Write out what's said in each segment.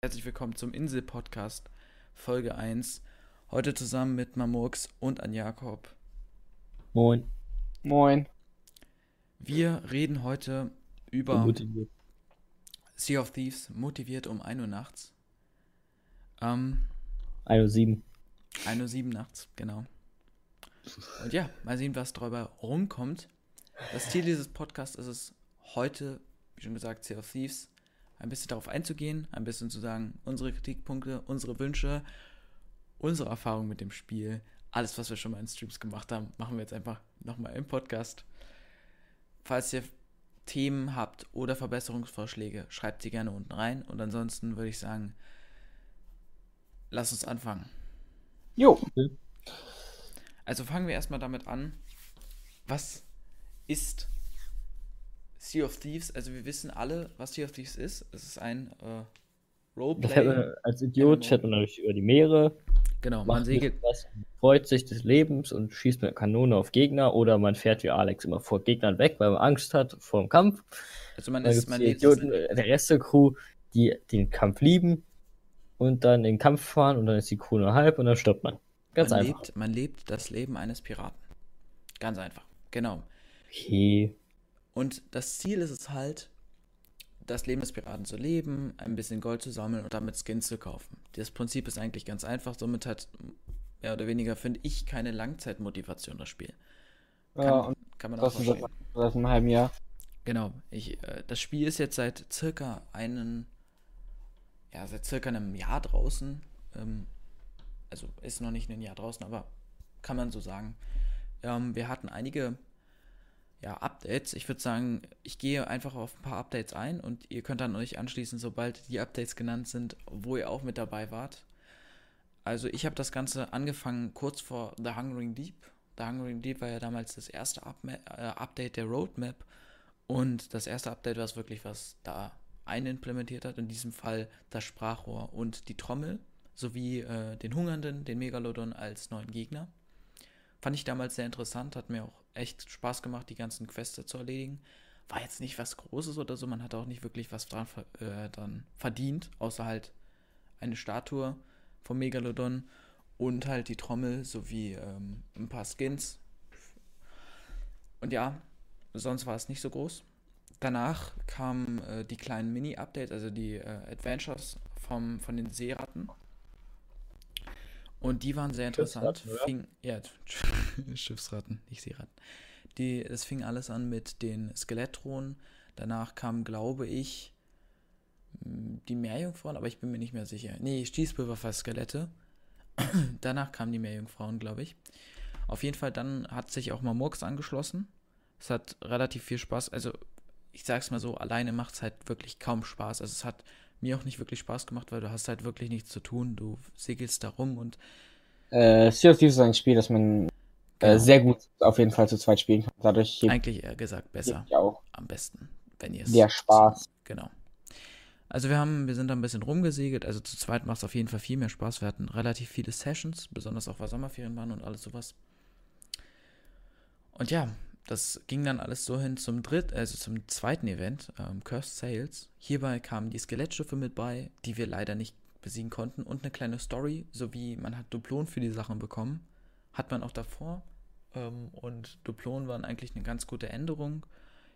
Herzlich willkommen zum Insel-Podcast, Folge 1. Heute zusammen mit Mamurks und an Jakob. Moin. Moin. Wir reden heute über Motiviert. Sea of Thieves, motiviert um 1 Uhr nachts. Ähm, 1.07 1.07 Uhr nachts, genau. Und ja, mal sehen, was darüber rumkommt. Das Ziel dieses Podcasts ist es, heute, wie schon gesagt, Sea of Thieves, ein bisschen darauf einzugehen, ein bisschen zu sagen, unsere Kritikpunkte, unsere Wünsche, unsere Erfahrungen mit dem Spiel, alles, was wir schon mal in Streams gemacht haben, machen wir jetzt einfach nochmal im Podcast. Falls ihr Themen habt oder Verbesserungsvorschläge, schreibt sie gerne unten rein. Und ansonsten würde ich sagen, lasst uns anfangen. Jo. Also fangen wir erstmal damit an, was ist Sea of Thieves? Also wir wissen alle, was Sea of Thieves ist. Es ist ein äh, Roleplay. als Idiot fährt man natürlich über die Meere, genau, man segelt. was, freut sich des Lebens und schießt mit Kanone auf Gegner oder man fährt wie Alex immer vor Gegnern weg, weil man Angst hat vor dem Kampf. Also man Dann ist, man Idioten, der Rest der Crew, die den Kampf lieben und dann in den Kampf fahren und dann ist die Crew nur halb und dann stirbt man. Ganz man einfach. Lebt, man lebt das Leben eines Piraten. Ganz einfach. Genau. Okay. Und das Ziel ist es halt, das Leben des Piraten zu leben, ein bisschen Gold zu sammeln und damit Skins zu kaufen. Das Prinzip ist eigentlich ganz einfach. Somit hat mehr oder weniger, finde ich, keine Langzeitmotivation das Spiel. Kann, Ja, und kann man auch verstehen. seit einem halben Jahr. Genau. Ich, äh, das Spiel ist jetzt seit circa einen, ja, seit circa einem Jahr draußen. Ähm, also ist noch nicht ein Jahr draußen, aber kann man so sagen. Ähm, wir hatten einige ja, Updates. Ich würde sagen, ich gehe einfach auf ein paar Updates ein und ihr könnt dann euch anschließen, sobald die Updates genannt sind, wo ihr auch mit dabei wart. Also ich habe das Ganze angefangen kurz vor The Hungering Deep. The Hungering Deep war ja damals das erste äh, Update der Roadmap und das erste Update, was wirklich was da einimplementiert hat, in diesem Fall das Sprachrohr und die Trommel sowie äh, den Hungernden, den Megalodon als neuen Gegner. Fand ich damals sehr interessant, hat mir auch echt Spaß gemacht, die ganzen Quests zu erledigen. War jetzt nicht was Großes oder so, man hat auch nicht wirklich was dran, äh, dran verdient, außer halt eine Statue vom Megalodon und halt die Trommel sowie ähm, ein paar Skins. Und ja, sonst war es nicht so groß. Danach kamen äh, die kleinen Mini-Updates, also die äh, Adventures vom, von den Seeratten. Und die waren sehr interessant. Fing, ja, Schiffsratten, nicht Seeratten. Die, es fing alles an mit den Skelettthronen. Danach kam, glaube ich, m, die Meerjungfrauen, aber ich bin mir nicht mehr sicher. Nee, Stießpulver für Skelette. Danach kamen die Meerjungfrauen, glaube ich. Auf jeden Fall, dann hat sich auch mal Murks angeschlossen. Es hat relativ viel Spaß. Also, ich sag's mal so, alleine macht es halt wirklich kaum Spaß. Also, es hat mir auch nicht wirklich Spaß gemacht, weil du hast halt wirklich nichts zu tun. Du segelst da rum und Äh, Sea of Thieves ist ein Spiel, das man Genau. äh, sehr gut auf jeden Fall zu zweit spielen kann. Dadurch eigentlich eher gesagt besser. ja auch Am besten, wenn ihr es. der Spaß. Genau. Also wir haben, wir sind da ein bisschen rumgesegelt. Also zu zweit macht es auf jeden Fall viel mehr Spaß. Wir hatten relativ viele Sessions, besonders auch weil Sommerferien waren und alles sowas. Und ja, das ging dann alles so hin zum dritten, also zum zweiten Event, ähm, Cursed Sales. Hierbei kamen die Skelettschiffe mit bei, die wir leider nicht besiegen konnten und eine kleine Story, sowie man hat Duplon für die Sachen bekommen. Hat man auch davor. Ähm, und Duplon waren eigentlich eine ganz gute Änderung.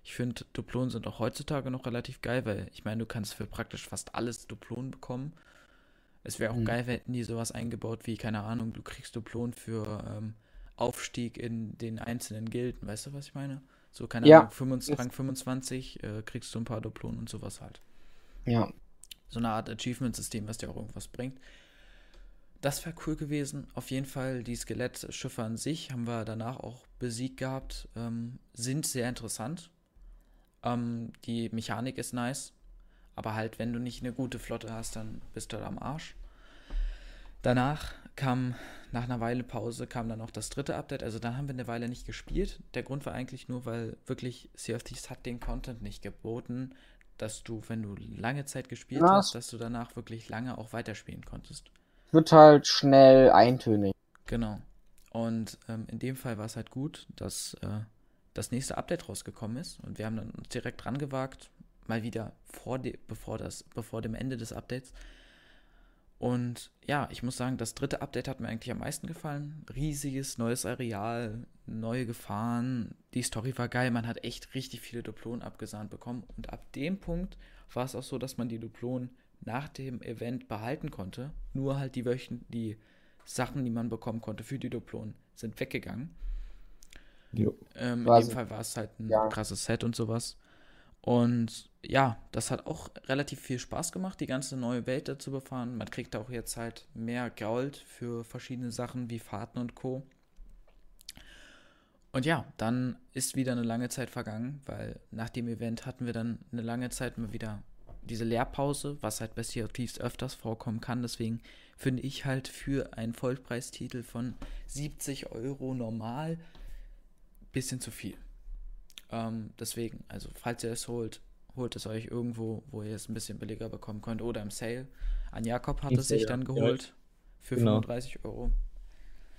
Ich finde, Duplonen sind auch heutzutage noch relativ geil, weil ich meine, du kannst für praktisch fast alles Duplon bekommen. Es wäre auch Mhm. geil, hätten die sowas eingebaut wie, keine Ahnung, du kriegst Duplon für ähm, Aufstieg in den einzelnen Gilden. Weißt du, was ich meine? So, keine Ja. Ahnung, 25, Rang 25 äh, kriegst du ein paar Duplonen und sowas halt. Ja. So eine Art Achievement-System, was dir auch irgendwas bringt. Das wäre cool gewesen. Auf jeden Fall, die Skelettschiffe an sich haben wir danach auch besiegt gehabt. Ähm, sind sehr interessant. Ähm, die Mechanik ist nice. Aber halt, wenn du nicht eine gute Flotte hast, dann bist du da am Arsch. Danach kam, nach einer Weile Pause, kam dann auch das dritte Update. Also dann haben wir eine Weile nicht gespielt. Der Grund war eigentlich nur, weil wirklich Sea of Thieves hat den Content nicht geboten, dass du, wenn du lange Zeit gespielt Ja, hast, dass du danach wirklich lange auch weiterspielen konntest. Wird halt schnell eintönig. Genau. Und ähm, in dem Fall war es halt gut, dass äh, das nächste Update rausgekommen ist und wir haben dann uns direkt dran gewagt, mal wieder vor de, bevor das, bevor dem Ende des Updates, Und ja, ich muss sagen, das dritte Update hat mir eigentlich am meisten gefallen. Riesiges neues Areal, neue Gefahren. Die Story war geil. Man hat echt richtig viele Duplonen abgesahnt bekommen. Und ab dem Punkt war es auch so, dass man die Duplonen nach dem Event behalten konnte. Nur halt die Wöchen, die Sachen, die man bekommen konnte für die Duplonen, sind weggegangen. Ähm, in dem Fall war es halt ein ja. krasses Set und sowas. Und ja, das hat auch relativ viel Spaß gemacht, die ganze neue Welt dazu befahren. Man kriegt auch jetzt halt mehr Gold für verschiedene Sachen wie Fahrten und Co. Und ja, dann ist wieder eine lange Zeit vergangen, weil nach dem Event hatten wir dann eine lange Zeit mal wieder diese Lehrpause, was halt bei Sea of Thieves öfters vorkommen kann. Deswegen finde ich halt für einen Vollpreistitel von 70 Euro normal ein bisschen zu viel. Ähm, deswegen, also falls ihr es holt, holt es euch irgendwo, wo ihr es ein bisschen billiger bekommen könnt oder im Sale. An Jakob hat es sich dann geholt ja. für genau. 35 Euro.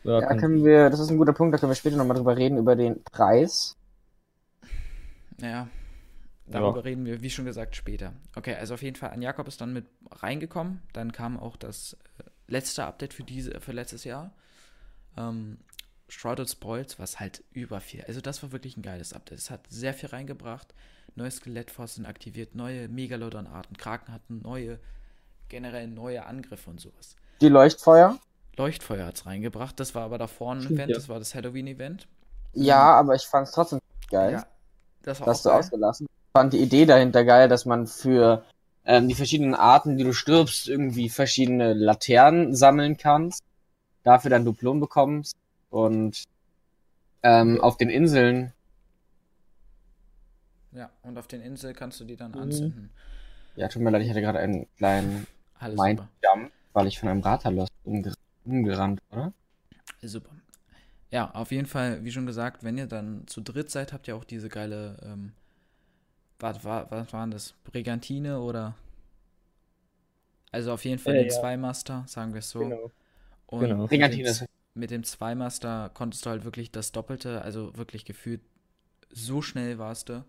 Ja, ja können wir, das ist ein guter Punkt, da können wir später nochmal drüber reden, über den Preis. Naja, darüber ja. reden wir, wie schon gesagt, später. Okay, also auf jeden Fall, an Jakob ist dann mit reingekommen. Dann kam auch das äh, letzte Update für diese, für letztes Jahr. Ähm, Shrouded Spoils, was halt über viel. Also das war wirklich ein geiles Update. Es hat sehr viel reingebracht. Neue Skelettfossilien aktiviert, neue Megalodon-Arten, Kraken hatten neue, generell neue Angriffe und sowas. Die Leuchtfeuer? Leuchtfeuer hat es reingebracht. Das war aber davor ein Stimmt, Event, ja. das war das Halloween-Event. Ja, aber ich fand es trotzdem geil. Ja, das war Hast du geil. ausgelassen. Ich fand die Idee dahinter geil, dass man für ähm, die verschiedenen Arten, die du stirbst, irgendwie verschiedene Laternen sammeln kannst. Dafür dann Duplon bekommst und ähm, auf den Inseln. Ja, und auf den Inseln kannst du die dann mhm. anzünden. Ja, tut mir leid, ich hatte gerade einen kleinen Mindjump, weil ich von einem Ratalos umger umgerannt oder? Super. Ja, auf jeden Fall, wie schon gesagt, wenn ihr dann zu dritt seid, habt ihr auch diese geile, ähm, was, was, was waren das? Brigantine oder? Also auf jeden Fall äh, den ja. Zweimaster, sagen wir es so. Genau. Und genau. Brigantine ist mit dem Zweimaster konntest du halt wirklich das Doppelte, also wirklich gefühlt so schnell warst du.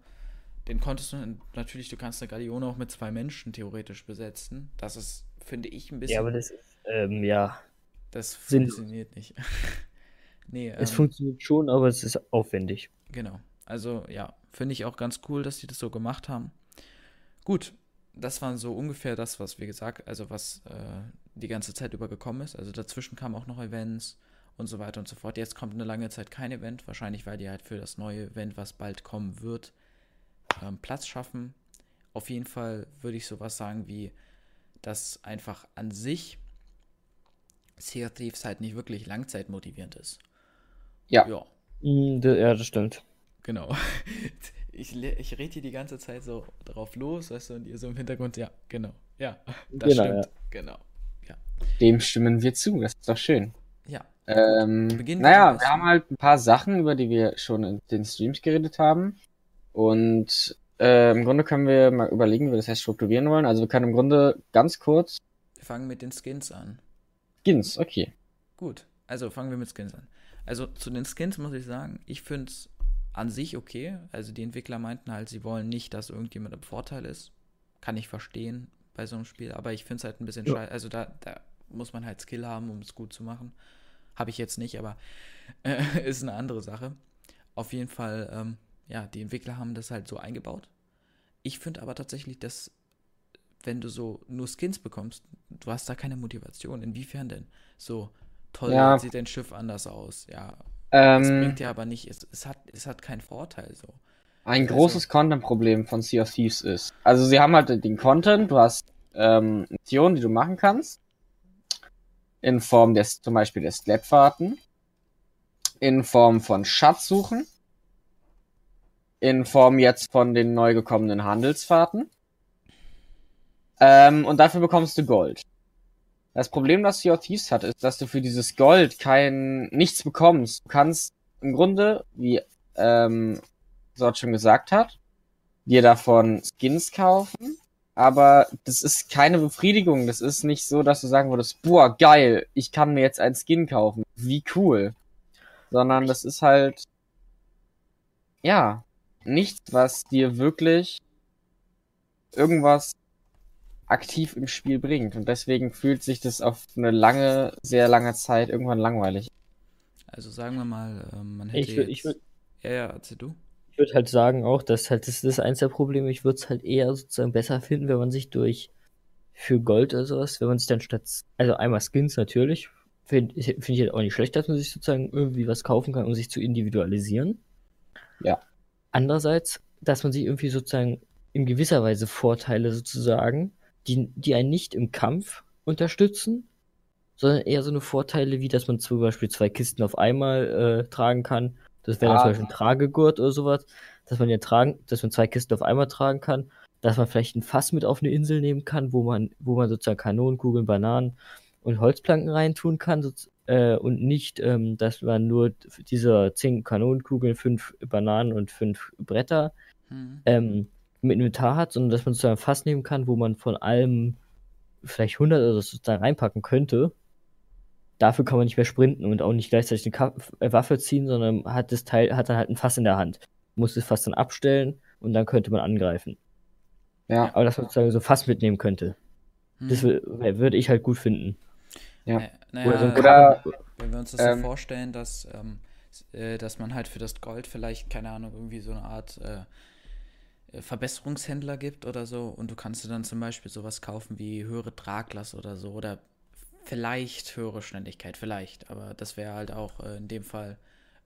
Den konntest du natürlich, du kannst eine Galeone auch mit zwei Menschen theoretisch besetzen. Das ist, finde ich, ein bisschen. Ja, aber das ist, ähm, ja. Das funktioniert nicht. nee, es ähm, funktioniert schon, aber es ist aufwendig. Genau. Also, ja, finde ich auch ganz cool, dass die das so gemacht haben. Gut, das war so ungefähr das, was wir gesagt, also was äh, die ganze Zeit über gekommen ist. Also dazwischen kamen auch noch Events und so weiter und so fort. Jetzt kommt eine lange Zeit kein Event, wahrscheinlich weil die halt für das neue Event, was bald kommen wird, ähm, Platz schaffen. Auf jeden Fall würde ich sowas sagen wie, dass einfach an sich Sea Thieves halt nicht wirklich langzeitmotivierend ist. Ja. Ja, mm, ja das stimmt. Genau. Ich, ich rede hier die ganze Zeit so drauf los, weißt du, und ihr so im Hintergrund, ja, genau. Ja, das genau, stimmt. Ja. Genau. Ja. Dem stimmen wir zu, das ist doch schön. Ja, ähm, naja, wir haben halt ein paar Sachen, über die wir schon in den Streams geredet haben. Und äh, im Grunde können wir mal überlegen, wie wir das jetzt strukturieren wollen. Also wir können im Grunde ganz kurz. Wir fangen mit den Skins an. Skins, okay. Gut, also fangen wir mit Skins an. Also zu den Skins muss ich sagen, ich finde es an sich okay. Also die Entwickler meinten halt, sie wollen nicht, dass irgendjemand im Vorteil ist. Kann ich verstehen bei so einem Spiel, aber ich finde es halt ein bisschen ja. scheiße. Also da, da muss man halt Skill haben, um es gut zu machen. Habe ich jetzt nicht, aber äh, ist eine andere Sache. Auf jeden Fall, ähm, ja, die Entwickler haben das halt so eingebaut. Ich finde aber tatsächlich, dass wenn du so nur Skins bekommst, du hast da keine Motivation. Inwiefern denn? So, toll, ja. sieht dein Schiff anders aus. Ja. Ähm, das bringt dir aber nicht, es, es, hat, es hat keinen Vorteil so. Ein also, großes Content-Problem von Sea of Thieves ist. Also sie haben halt den Content, du hast ähm, Missionen, die du machen kannst in Form des zum Beispiel der Slapfahrten, in Form von Schatzsuchen, in Form jetzt von den neu gekommenen Handelsfahrten. Ähm, und dafür bekommst du Gold. Das Problem, das Sea of Thieves hat, ist, dass du für dieses Gold kein nichts bekommst. Du kannst im Grunde, wie ähm, Sort schon gesagt hat, dir davon Skins kaufen aber das ist keine Befriedigung. Das ist nicht so, dass du sagen würdest, boah, geil, ich kann mir jetzt ein Skin kaufen. Wie cool. Sondern das ist halt, ja, nichts, was dir wirklich irgendwas aktiv im Spiel bringt. Und deswegen fühlt sich das auf eine lange, sehr lange Zeit irgendwann langweilig. Also sagen wir mal, ähm, man hätte Ich, ich, jetzt... würd- Ja, ja, erzähl du. Ich würde halt sagen auch, dass halt das, ist eins der Probleme. Ich würde es halt eher sozusagen besser finden, wenn man sich durch für Gold oder sowas, wenn man sich dann statt, also einmal Skins natürlich, finde find ich halt auch nicht schlecht, dass man sich sozusagen irgendwie was kaufen kann, um sich zu individualisieren. Ja. Andererseits, dass man sich irgendwie sozusagen in gewisser Weise Vorteile sozusagen, die, die einen nicht im Kampf unterstützen, sondern eher so eine Vorteile, wie dass man zum Beispiel zwei Kisten auf einmal äh, tragen kann. Das wäre Ah. zum Beispiel ein Tragegurt oder sowas, dass man ja tragen, dass man zwei Kisten auf einmal tragen kann, dass man vielleicht ein Fass mit auf eine Insel nehmen kann, wo man, wo man sozusagen Kanonenkugeln, Bananen und Holzplanken reintun kann, soz- äh, und nicht, ähm, dass man nur diese zehn Kanonenkugeln, fünf Bananen und fünf Bretter Hm. ähm, im Inventar hat, sondern dass man sozusagen ein Fass nehmen kann, wo man von allem vielleicht 100 oder so da reinpacken könnte. Dafür kann man nicht mehr sprinten und auch nicht gleichzeitig eine Ka äh, Waffe ziehen, sondern hat das Teil, hat dann halt ein Fass in der Hand. Muss das Fass dann abstellen und dann könnte man angreifen. Ja. Aber dass man sozusagen so Fass mitnehmen könnte. Das Hm. wür- würde ich halt gut finden. Ja. Äh, Oder so ein naja, Oder- wenn wir uns das Ähm, so vorstellen, dass, ähm, äh, dass man halt für das Gold vielleicht, keine Ahnung, irgendwie so eine Art äh, äh, Verbesserungshändler gibt oder so und du kannst dir dann zum Beispiel sowas kaufen wie höhere Traglast oder so oder vielleicht höhere Schnelligkeit, vielleicht, aber das wäre halt auch äh, in dem Fall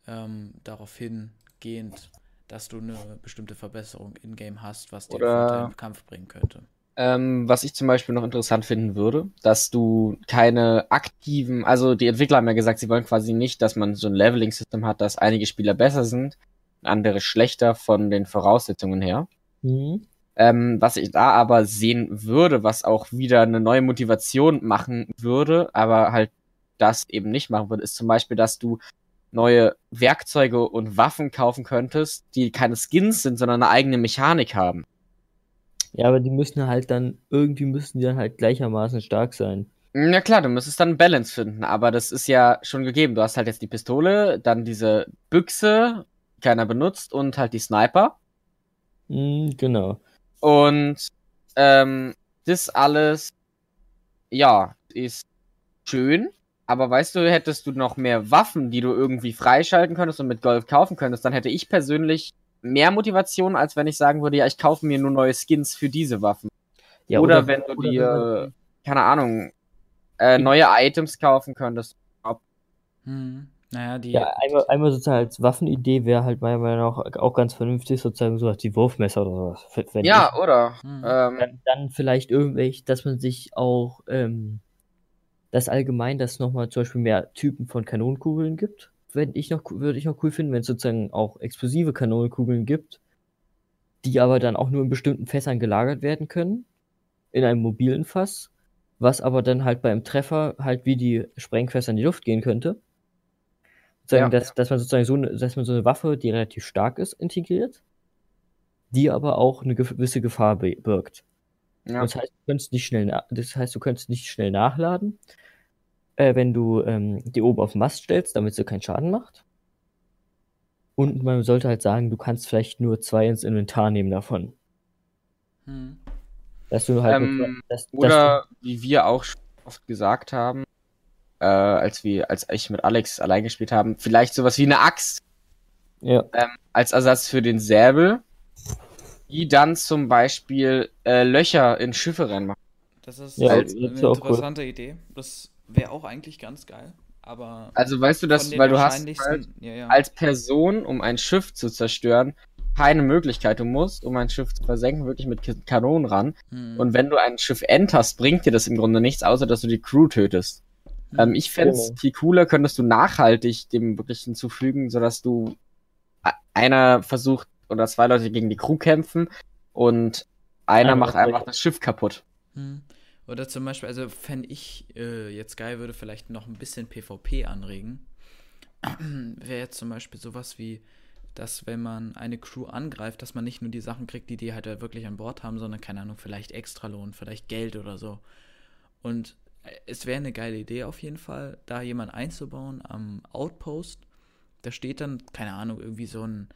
ähm, darauf hingehend, dass du eine bestimmte Verbesserung in-game hast, was dir Oder- im Kampf bringen könnte. Ähm, was ich zum Beispiel noch interessant finden würde, dass du keine aktiven, also die Entwickler haben ja gesagt, sie wollen quasi nicht, dass man so ein Leveling-System hat, dass einige Spieler besser sind, andere schlechter von den Voraussetzungen her. Mhm. Ähm, was ich da aber sehen würde, was auch wieder eine neue Motivation machen würde, aber halt das eben nicht machen würde, ist zum Beispiel, dass du neue Werkzeuge und Waffen kaufen könntest, die keine Skins sind, sondern eine eigene Mechanik haben. Ja, aber die müssen halt dann, irgendwie müssen die dann halt gleichermaßen stark sein. Na klar, du müsstest dann einen Balance finden, aber das ist ja schon gegeben. Du hast halt jetzt die Pistole, dann diese Büchse, keiner benutzt, und halt die Sniper. Mhm, genau. Und ähm, das alles, ja, ist schön. Aber weißt du, hättest du noch mehr Waffen, die du irgendwie freischalten könntest und mit Gold kaufen könntest, dann hätte ich persönlich mehr Motivation, als wenn ich sagen würde, ja, ich kaufe mir nur neue Skins für diese Waffen. Ja, oder, wenn du oder dir, keine Ahnung, äh, neue Items kaufen könntest. Hm. Naja, die. Ja, einmal, einmal sozusagen als Waffenidee wäre halt meiner Meinung nach auch ganz vernünftig, sozusagen sowas wie Wurfmesser oder sowas. Ja, oder? Hm. Ähm, dann, dann vielleicht irgendwelche, dass man sich auch, ähm, dass allgemein, dass nochmal zum Beispiel mehr Typen von Kanonenkugeln gibt. Wenn ich noch, würde ich noch cool finden, wenn es sozusagen auch explosive Kanonenkugeln gibt, die aber dann auch nur in bestimmten Fässern gelagert werden können, in einem mobilen Fass, was aber dann halt beim Treffer halt wie die Sprengfässer in die Luft gehen könnte. Ja. dass, dass man sozusagen so eine, dass man so eine Waffe, die relativ stark ist, integriert, die aber auch eine gewisse Gefahr birgt. ja. Das heißt, du könntest nicht schnell, das heißt, du könntest nicht schnell nachladen, äh, wenn du ähm, die oben auf den Mast stellst, damit sie keinen Schaden macht. Und man sollte halt sagen, du kannst vielleicht nur zwei ins Inventar nehmen davon. Hm. Dass du halt Ähm, mit, dass, dass Oder wie wir auch schon oft gesagt haben, äh, als wir, als ich mit Alex allein gespielt haben, vielleicht sowas wie eine Axt ja, ähm, als Ersatz für den Säbel, die dann zum Beispiel äh, Löcher in Schiffe reinmachen. Das ist Ja, eine das ist auch cool. interessante Idee. Das wäre auch eigentlich ganz geil. Aber Also weißt du das, von den weil du hast halt ja, ja. als Person, um ein Schiff zu zerstören, keine Möglichkeit. Du musst, um ein Schiff zu versenken, wirklich mit Kanonen ran. Hm. Und wenn du ein Schiff enterst, bringt dir das im Grunde nichts, außer dass du die Crew tötest. Hm. Ähm, ich fände Genau. viel cooler, könntest du nachhaltig dem wirklich hinzufügen, sodass du einer versucht oder zwei Leute gegen die Crew kämpfen und einer macht einfach das Schiff kaputt. Hm. Oder zum Beispiel, also fände ich äh, jetzt geil, würde vielleicht noch ein bisschen PvP anregen. Wäre jetzt zum Beispiel sowas wie, dass wenn man eine Crew angreift, dass man nicht nur die Sachen kriegt, die die halt wirklich an Bord haben, sondern keine Ahnung, vielleicht Extralohn, vielleicht Geld oder so. Und es wäre eine geile Idee auf jeden Fall, da jemand einzubauen am Outpost. Da steht dann, keine Ahnung, irgendwie so ein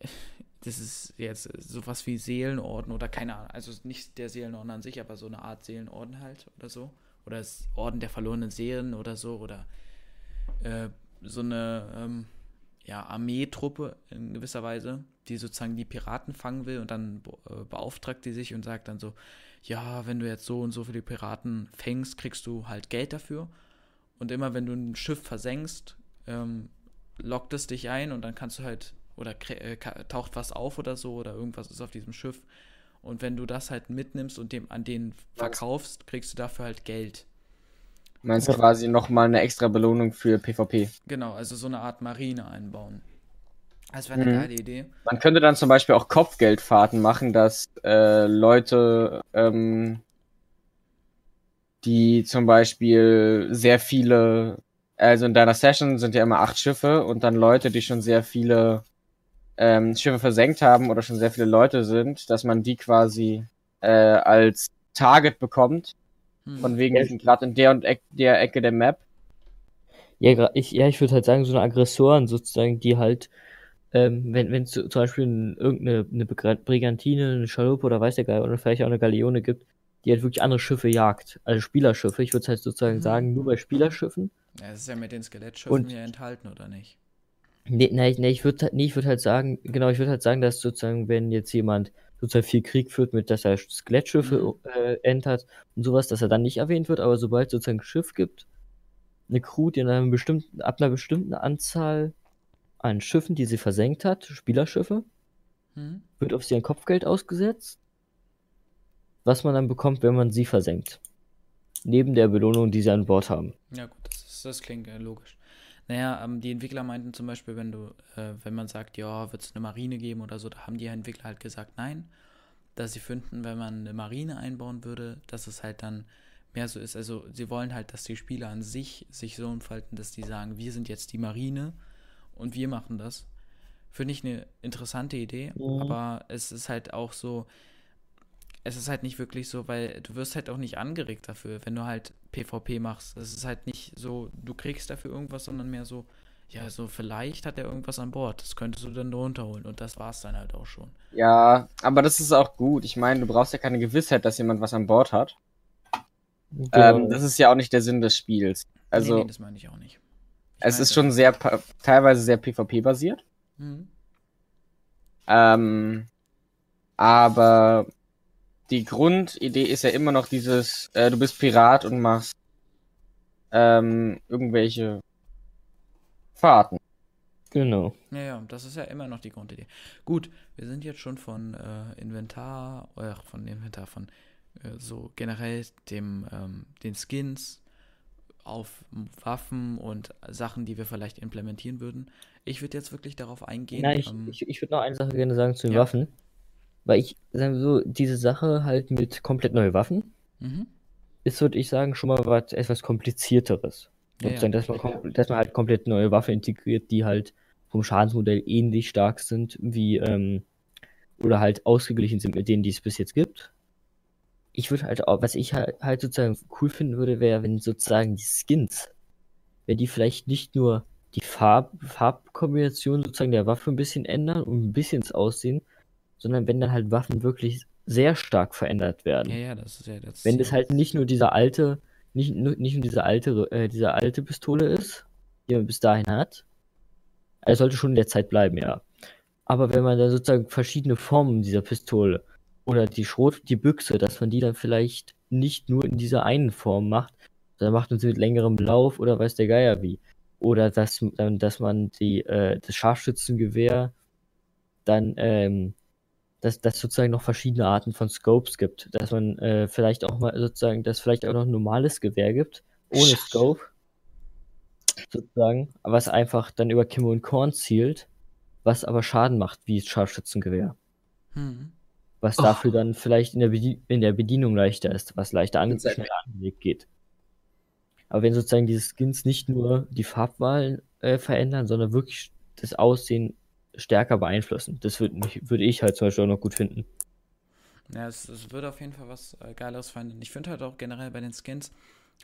das ist jetzt sowas wie Seelenorden oder keine Ahnung, also nicht der Seelenorden an sich, aber so eine Art Seelenorden halt oder so. Oder das Orden der verlorenen Seelen oder so. Oder äh, so eine ähm, ja, Armeetruppe in gewisser Weise, die sozusagen die Piraten fangen will und dann äh, beauftragt die sich und sagt dann so, ja, wenn du jetzt so und so viele Piraten fängst, kriegst du halt Geld dafür. Und immer wenn du ein Schiff versenkst, ähm, lockt es dich ein und dann kannst du halt, oder äh, taucht was auf oder so, oder irgendwas ist auf diesem Schiff. Und wenn du das halt mitnimmst und dem an den verkaufst, kriegst du dafür halt Geld. Du meinst ja. quasi nochmal eine extra Belohnung für PvP. Genau, also so eine Art Marine einbauen. Das wäre eine mhm. geile Idee. Man könnte dann zum Beispiel auch Kopfgeldfahrten machen, dass äh, Leute, ähm, die zum Beispiel sehr viele, also in deiner Session sind ja immer acht Schiffe und dann Leute, die schon sehr viele ähm, Schiffe versenkt haben oder schon sehr viele Leute sind, dass man die quasi äh, als Target bekommt. Hm. Von wegen, die sind gerade in der und e der Ecke der Map. Ja, ich, ja, ich würde halt sagen, so eine Aggressoren sozusagen, die halt, ähm, wenn wenn es zum Beispiel irgendeine eine Brigantine, eine Schaluppe oder weiß der Geil oder vielleicht auch eine Galeone gibt, die halt wirklich andere Schiffe jagt, also Spielerschiffe. Ich würde es halt sozusagen mhm. sagen, nur bei Spielerschiffen. Ja, das ist ja mit den Skelettschiffen ja enthalten, oder nicht? Nee, nee, nee ich würde nee, würd halt sagen, genau, ich würde halt sagen, dass sozusagen, wenn jetzt jemand sozusagen viel Krieg führt, mit dass er Skelettschiffe mhm. äh, entert und sowas, dass er dann nicht erwähnt wird, aber sobald es sozusagen ein Schiff gibt, eine Crew, die in einem bestimmten, ab einer bestimmten Anzahl an Schiffen, die sie versenkt hat, Spielerschiffe, mhm. wird auf sie ein Kopfgeld ausgesetzt, was man dann bekommt, wenn man sie versenkt. Neben der Belohnung, die sie an Bord haben. Ja, gut, das, ist, das klingt äh, logisch. Naja, ähm, die Entwickler meinten zum Beispiel, wenn du, äh, wenn man sagt, ja, wird es eine Marine geben oder so, da haben die Entwickler halt gesagt, nein, dass sie finden, wenn man eine Marine einbauen würde, dass es halt dann mehr so ist. Also sie wollen halt, dass die Spieler an sich sich so entfalten, dass die sagen, wir sind jetzt die Marine und wir machen das. Finde ich eine interessante Idee, mhm. aber es ist halt auch so, es ist halt nicht wirklich so, weil du wirst halt auch nicht angeregt dafür, wenn du halt PvP machst. Es ist halt nicht so, du kriegst dafür irgendwas, sondern mehr so, ja, so vielleicht hat er irgendwas an Bord. Das könntest du dann runterholen und das war's dann halt auch schon. Ja, aber das ist auch gut. Ich meine, du brauchst ja keine Gewissheit, dass jemand was an Bord hat. Genau. Ähm, das ist ja auch nicht der Sinn des Spiels. Also, nee, nee, das meine ich auch nicht. Ich es ist schon sehr, teilweise sehr PvP-basiert. Mhm. Ähm, aber die Grundidee ist ja immer noch dieses, äh, du bist Pirat und machst ähm, irgendwelche Fahrten. Genau. Ja, ja, das ist ja immer noch die Grundidee. Gut, wir sind jetzt schon von äh, Inventar, äh, von Inventar, von äh, so generell dem, ähm, den Skins auf Waffen und Sachen, die wir vielleicht implementieren würden. Ich würde jetzt wirklich darauf eingehen. Nein, ich, ähm, ich, ich würde noch eine Sache gerne sagen zu den ja. Waffen. Weil ich, sagen wir so, diese Sache halt mit komplett neue Waffen mhm. ist, würde ich sagen, schon mal was etwas komplizierteres. Ja, ja, dass, man dass man halt komplett neue Waffe integriert, die halt vom Schadensmodell ähnlich stark sind wie, ähm, oder halt ausgeglichen sind mit denen, die es bis jetzt gibt. Ich würde halt auch, was ich halt, halt sozusagen cool finden würde, wäre, wenn sozusagen die Skins, wenn die vielleicht nicht nur die Farb, Farbkombination sozusagen der Waffe ein bisschen ändern und ein bisschen das Aussehen, sondern wenn dann halt Waffen wirklich sehr stark verändert werden. Ja, ja, das ist ja das. Wenn das halt nicht nur dieser alte, nicht, nicht nur diese alte, äh, diese alte Pistole ist, die man bis dahin hat. Er sollte schon in der Zeit bleiben, ja. Aber wenn man da sozusagen verschiedene Formen dieser Pistole oder die Schrot, die Büchse, dass man die dann vielleicht nicht nur in dieser einen Form macht, sondern macht man sie mit längerem Lauf oder weiß der Geier wie. Oder dass, dass man die, äh, das Scharfschützengewehr dann ähm, dass das sozusagen noch verschiedene Arten von Scopes gibt. Dass man äh, vielleicht auch mal sozusagen, dass vielleicht auch noch ein normales Gewehr gibt, ohne Scope. Sozusagen, was einfach dann über Kimme und Korn zielt, was aber Schaden macht, wie Scharfschützengewehr. Hm. Was oh. dafür dann vielleicht in der, in der Bedienung leichter ist, was leichter an schnell angelegt geht. Aber wenn sozusagen diese Skins nicht nur die Farbwahl äh, verändern, sondern wirklich das Aussehen stärker beeinflussen. Das würde würd ich halt zum Beispiel auch noch gut finden. Ja, es, es würde auf jeden Fall was äh, Geileres finden. Ich finde halt auch generell bei den Skins,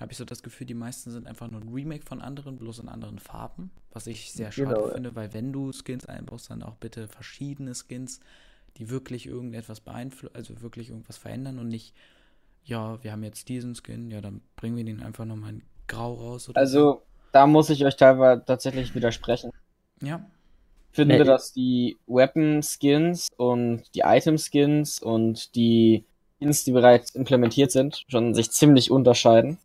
habe ich so das Gefühl, die meisten sind einfach nur ein Remake von anderen, bloß in anderen Farben. Was ich sehr Genau, schade ja. finde, weil wenn du Skins einbaust, dann auch bitte verschiedene Skins, die wirklich irgendetwas beeinflussen, also wirklich irgendwas verändern und nicht, ja, wir haben jetzt diesen Skin, ja, dann bringen wir den einfach nochmal in Grau raus oder so. Also, da muss ich euch teilweise tatsächlich widersprechen. Ja, Ich finde, Nee. dass die Weapon-Skins und die Item-Skins und die Skins, die bereits implementiert sind, schon sich ziemlich unterscheiden.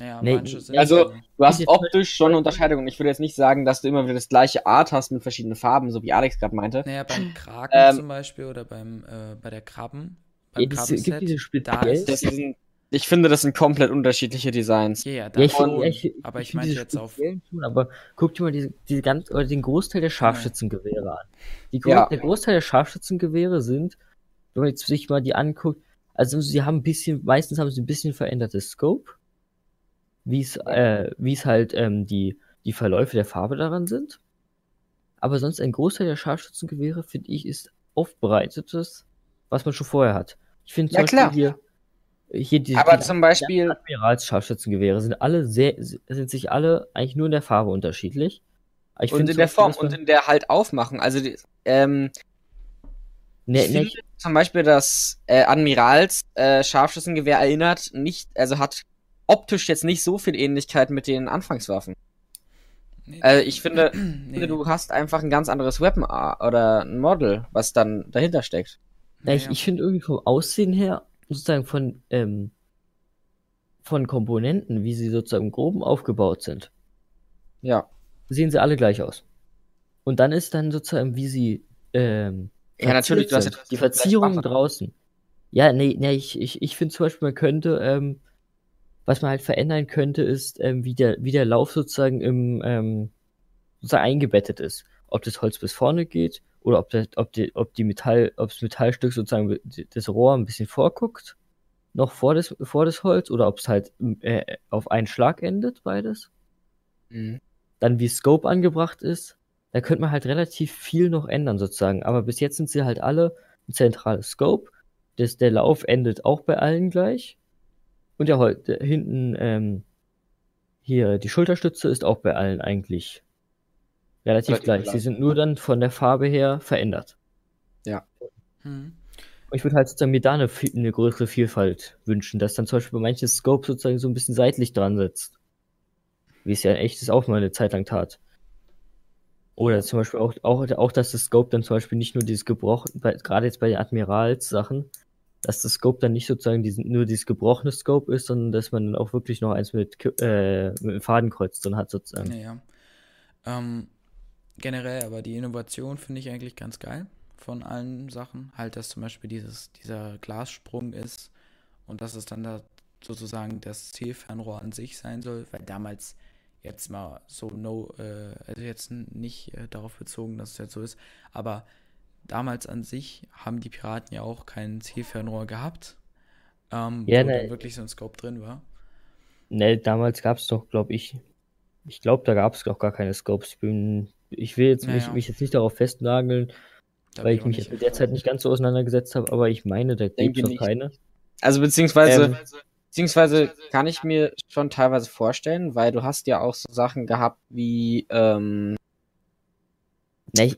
Naja, Nee, manche sind. also- Du hast optisch schon Unterscheidungen. Ich würde jetzt nicht sagen, dass du immer wieder das gleiche Art hast mit verschiedenen Farben, so wie Alex gerade meinte. Naja, beim Kraken Ähm, zum Beispiel oder beim, äh, bei der Krabben. Ja, Beim das Krabbenset, gibt diese da ist Das sind, ich finde, das sind komplett unterschiedliche Designs. Ja, ja, da Ja, ich schon. finde, ja, ich, aber ich diese jetzt auf. schon, aber guck dir mal diese, diese ganz, oder den Großteil der Scharfschützengewehre an. Die, Gro Ja. Der Großteil der Scharfschützengewehre sind, wenn man jetzt sich mal die anguckt, also sie haben ein bisschen, meistens haben sie ein bisschen verändertes Scope, wie es, äh, es halt ähm, die, die Verläufe der Farbe daran sind. Aber sonst ein Großteil der Scharfschützengewehre, finde ich, ist aufbereitetes, was man schon vorher hat. Ich finde Ja, zum klar. Beispiel hier, hier die, Aber die, zum Beispiel, Admirals-Scharfschützengewehre sind alle sehr, sind sich alle eigentlich nur in der Farbe unterschiedlich. Ich und in der Form und in der halt aufmachen. Also, die, ähm, ne, ich ne, finde zum Beispiel, das äh, Admirals äh, Scharfschützengewehr erinnert nicht, also hat optisch jetzt nicht so viel Ähnlichkeit mit den Anfangswaffen. Nee, Äh, ich finde, nee, finde, du hast einfach ein ganz anderes Weapon äh, oder ein Model, was dann dahinter steckt. ne, ich, ich finde irgendwie vom Aussehen her, sozusagen von, ähm, von Komponenten, wie sie sozusagen im Groben aufgebaut sind, Ja. sehen sie alle gleich aus. Und dann ist dann sozusagen, wie sie, ähm, Ja, natürlich, du hast ja die Waffen. draußen. Ja, nee, nee, ich, ich, ich finde zum Beispiel, man könnte, ähm, was man halt verändern könnte, ist, ähm, wie der, wie der Lauf sozusagen im, ähm, sozusagen eingebettet ist. Ob das Holz bis vorne geht oder ob, der, ob, die, ob die Metall, ob das Metallstück sozusagen das Rohr ein bisschen vorguckt, noch vor das, vor das Holz, oder ob es halt äh, auf einen Schlag endet, beides. Mhm. Dann wie Scope angebracht ist, da könnte man halt relativ viel noch ändern sozusagen. Aber bis jetzt sind sie halt alle ein zentrales Scope. Das, der Lauf endet auch bei allen gleich. Und ja, heute hinten ähm, hier die Schulterstütze ist auch bei allen eigentlich relativ Relativ gleich. Sie sind nur dann von der Farbe her verändert. Hm. Und ich würde halt sozusagen mir da eine, eine größere Vielfalt wünschen, dass dann zum Beispiel bei manchen Scope sozusagen so ein bisschen seitlich dran sitzt. Wie es ja ein echtes auch mal eine Zeit lang tat. Oder zum Beispiel auch, auch, auch dass das Scope dann zum Beispiel nicht nur dieses gebrochen, gerade jetzt bei den Admirals-Sachen, dass das Scope dann nicht sozusagen diesen, nur dieses gebrochene Scope ist, sondern dass man dann auch wirklich noch eins mit, äh, mit einem Fadenkreuz drin hat sozusagen. Naja. Ähm, generell, aber die Innovation finde ich eigentlich ganz geil von allen Sachen. Halt, dass zum Beispiel dieses, dieser Glassprung ist und dass es dann da sozusagen das Zielfernrohr an sich sein soll, weil damals jetzt mal so no, äh, also jetzt nicht äh, darauf bezogen, dass es jetzt so ist, aber damals an sich haben die Piraten ja auch kein Zielfernrohr gehabt, ähm, Ja, wo ne. dann wirklich so ein Scope drin war. Ne, damals gab es doch, glaube ich, ich glaube, da gab es auch gar keine Scopes. Ich bin, ich will jetzt mich, Naja. mich jetzt nicht darauf festnageln, Da weil ich mich jetzt mit der Zeit nicht ganz so auseinandergesetzt habe, aber ich meine, da gibt es noch keine. Also beziehungsweise, Ähm. beziehungsweise kann ich mir schon teilweise vorstellen, weil du hast ja auch so Sachen gehabt wie ähm, Ne, ich,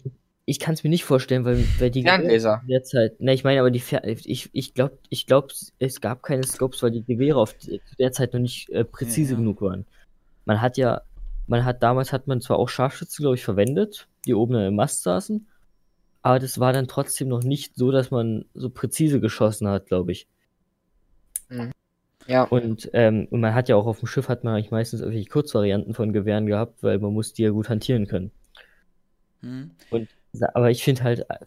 ich kann es mir nicht vorstellen, weil, weil die Fernlaser. in der Zeit, ne, ich meine, aber die Fer ich, ich glaube, ich glaub, es gab keine Scopes, weil die Gewehre auf zu der Zeit noch nicht äh, präzise Ja, ja. genug waren. Man hat ja, man hat damals hat man zwar auch Scharfschützen, glaube ich, verwendet, die oben im Mast saßen, aber das war dann trotzdem noch nicht so, dass man so präzise geschossen hat, glaube ich. ja, Und, ähm, und man hat ja auch auf dem Schiff hat man eigentlich meistens irgendwelche Kurzvarianten von Gewehren gehabt, weil man muss die ja gut hantieren können. Hm? Aber ich finde halt, äh,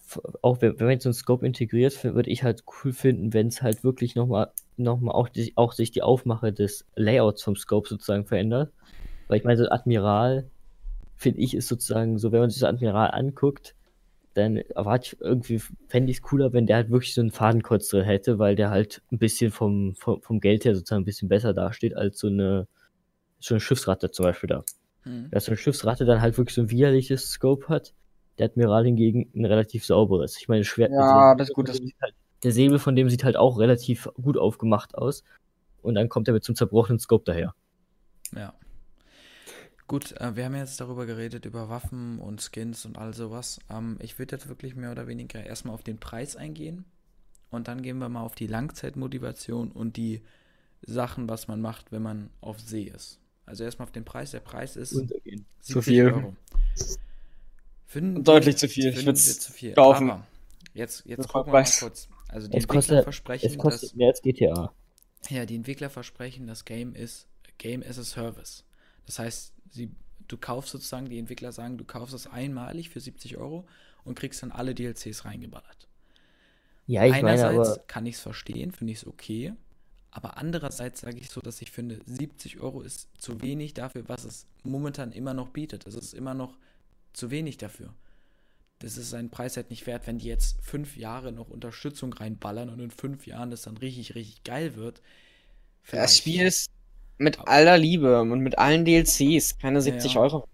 auch wenn, wenn man jetzt so einen Scope integriert, würde ich halt cool finden, wenn es halt wirklich nochmal, noch mal auch, die, auch sich die Aufmache des Layouts vom Scope sozusagen verändert. Weil ich meine, so Admiral, finde ich, ist sozusagen so, wenn man sich so Admiral anguckt, dann erwarte ich irgendwie, fände ich es cooler, wenn der halt wirklich so einen Fadenkreuz drin hätte, weil der halt ein bisschen vom, vom, vom Geld her sozusagen ein bisschen besser dasteht als so eine, so eine Schiffsratte zum Beispiel da Hm. dass so eine Schiffsratte dann halt wirklich so ein widerliches Scope hat. Der Admiral hingegen ein relativ sauberes. Ich meine, das Schwert. Ja, der das ist gut, das- Säbel halt, der Säbel von dem sieht halt auch relativ gut aufgemacht aus. Und dann kommt er mit so einem zerbrochenen Scope daher. Ja. Gut, äh, wir haben jetzt darüber geredet, über Waffen und Skins und all sowas. Ähm, ich würde jetzt wirklich mehr oder weniger erstmal auf den Preis eingehen und dann gehen wir mal auf die Langzeitmotivation und die Sachen, was man macht, wenn man auf See ist. Also erstmal auf den Preis. Der Preis ist Untergehen. 70 Zu viel. Euro. Finden Deutlich wir- zu viel. Ich würd's wir zu viel. kaufen. Aber jetzt, jetzt Das gucken wir mal kurz. Also die Es Entwickler kostet, versprechen, es kostet dass mehr als GTA. ja, die Entwickler versprechen, das Game ist Game as a Service. Das heißt, sie, du kaufst sozusagen, die Entwickler sagen, du kaufst es einmalig für 70 Euro und kriegst dann alle DLCs reingeballert. Ja, ich meine Einerseits aber, kann ich es verstehen, finde ich es okay. Aber andererseits sage ich so, dass ich finde, 70 Euro ist zu wenig dafür, was es momentan immer noch bietet. Es ist immer noch zu wenig dafür. Das ist seinen Preis halt nicht wert, wenn die jetzt fünf Jahre noch Unterstützung reinballern und in fünf Jahren das dann richtig, richtig geil wird. Das Vielleicht. Spiel ist mit aller Liebe und mit allen DLCs keine 70 Ja. Euro.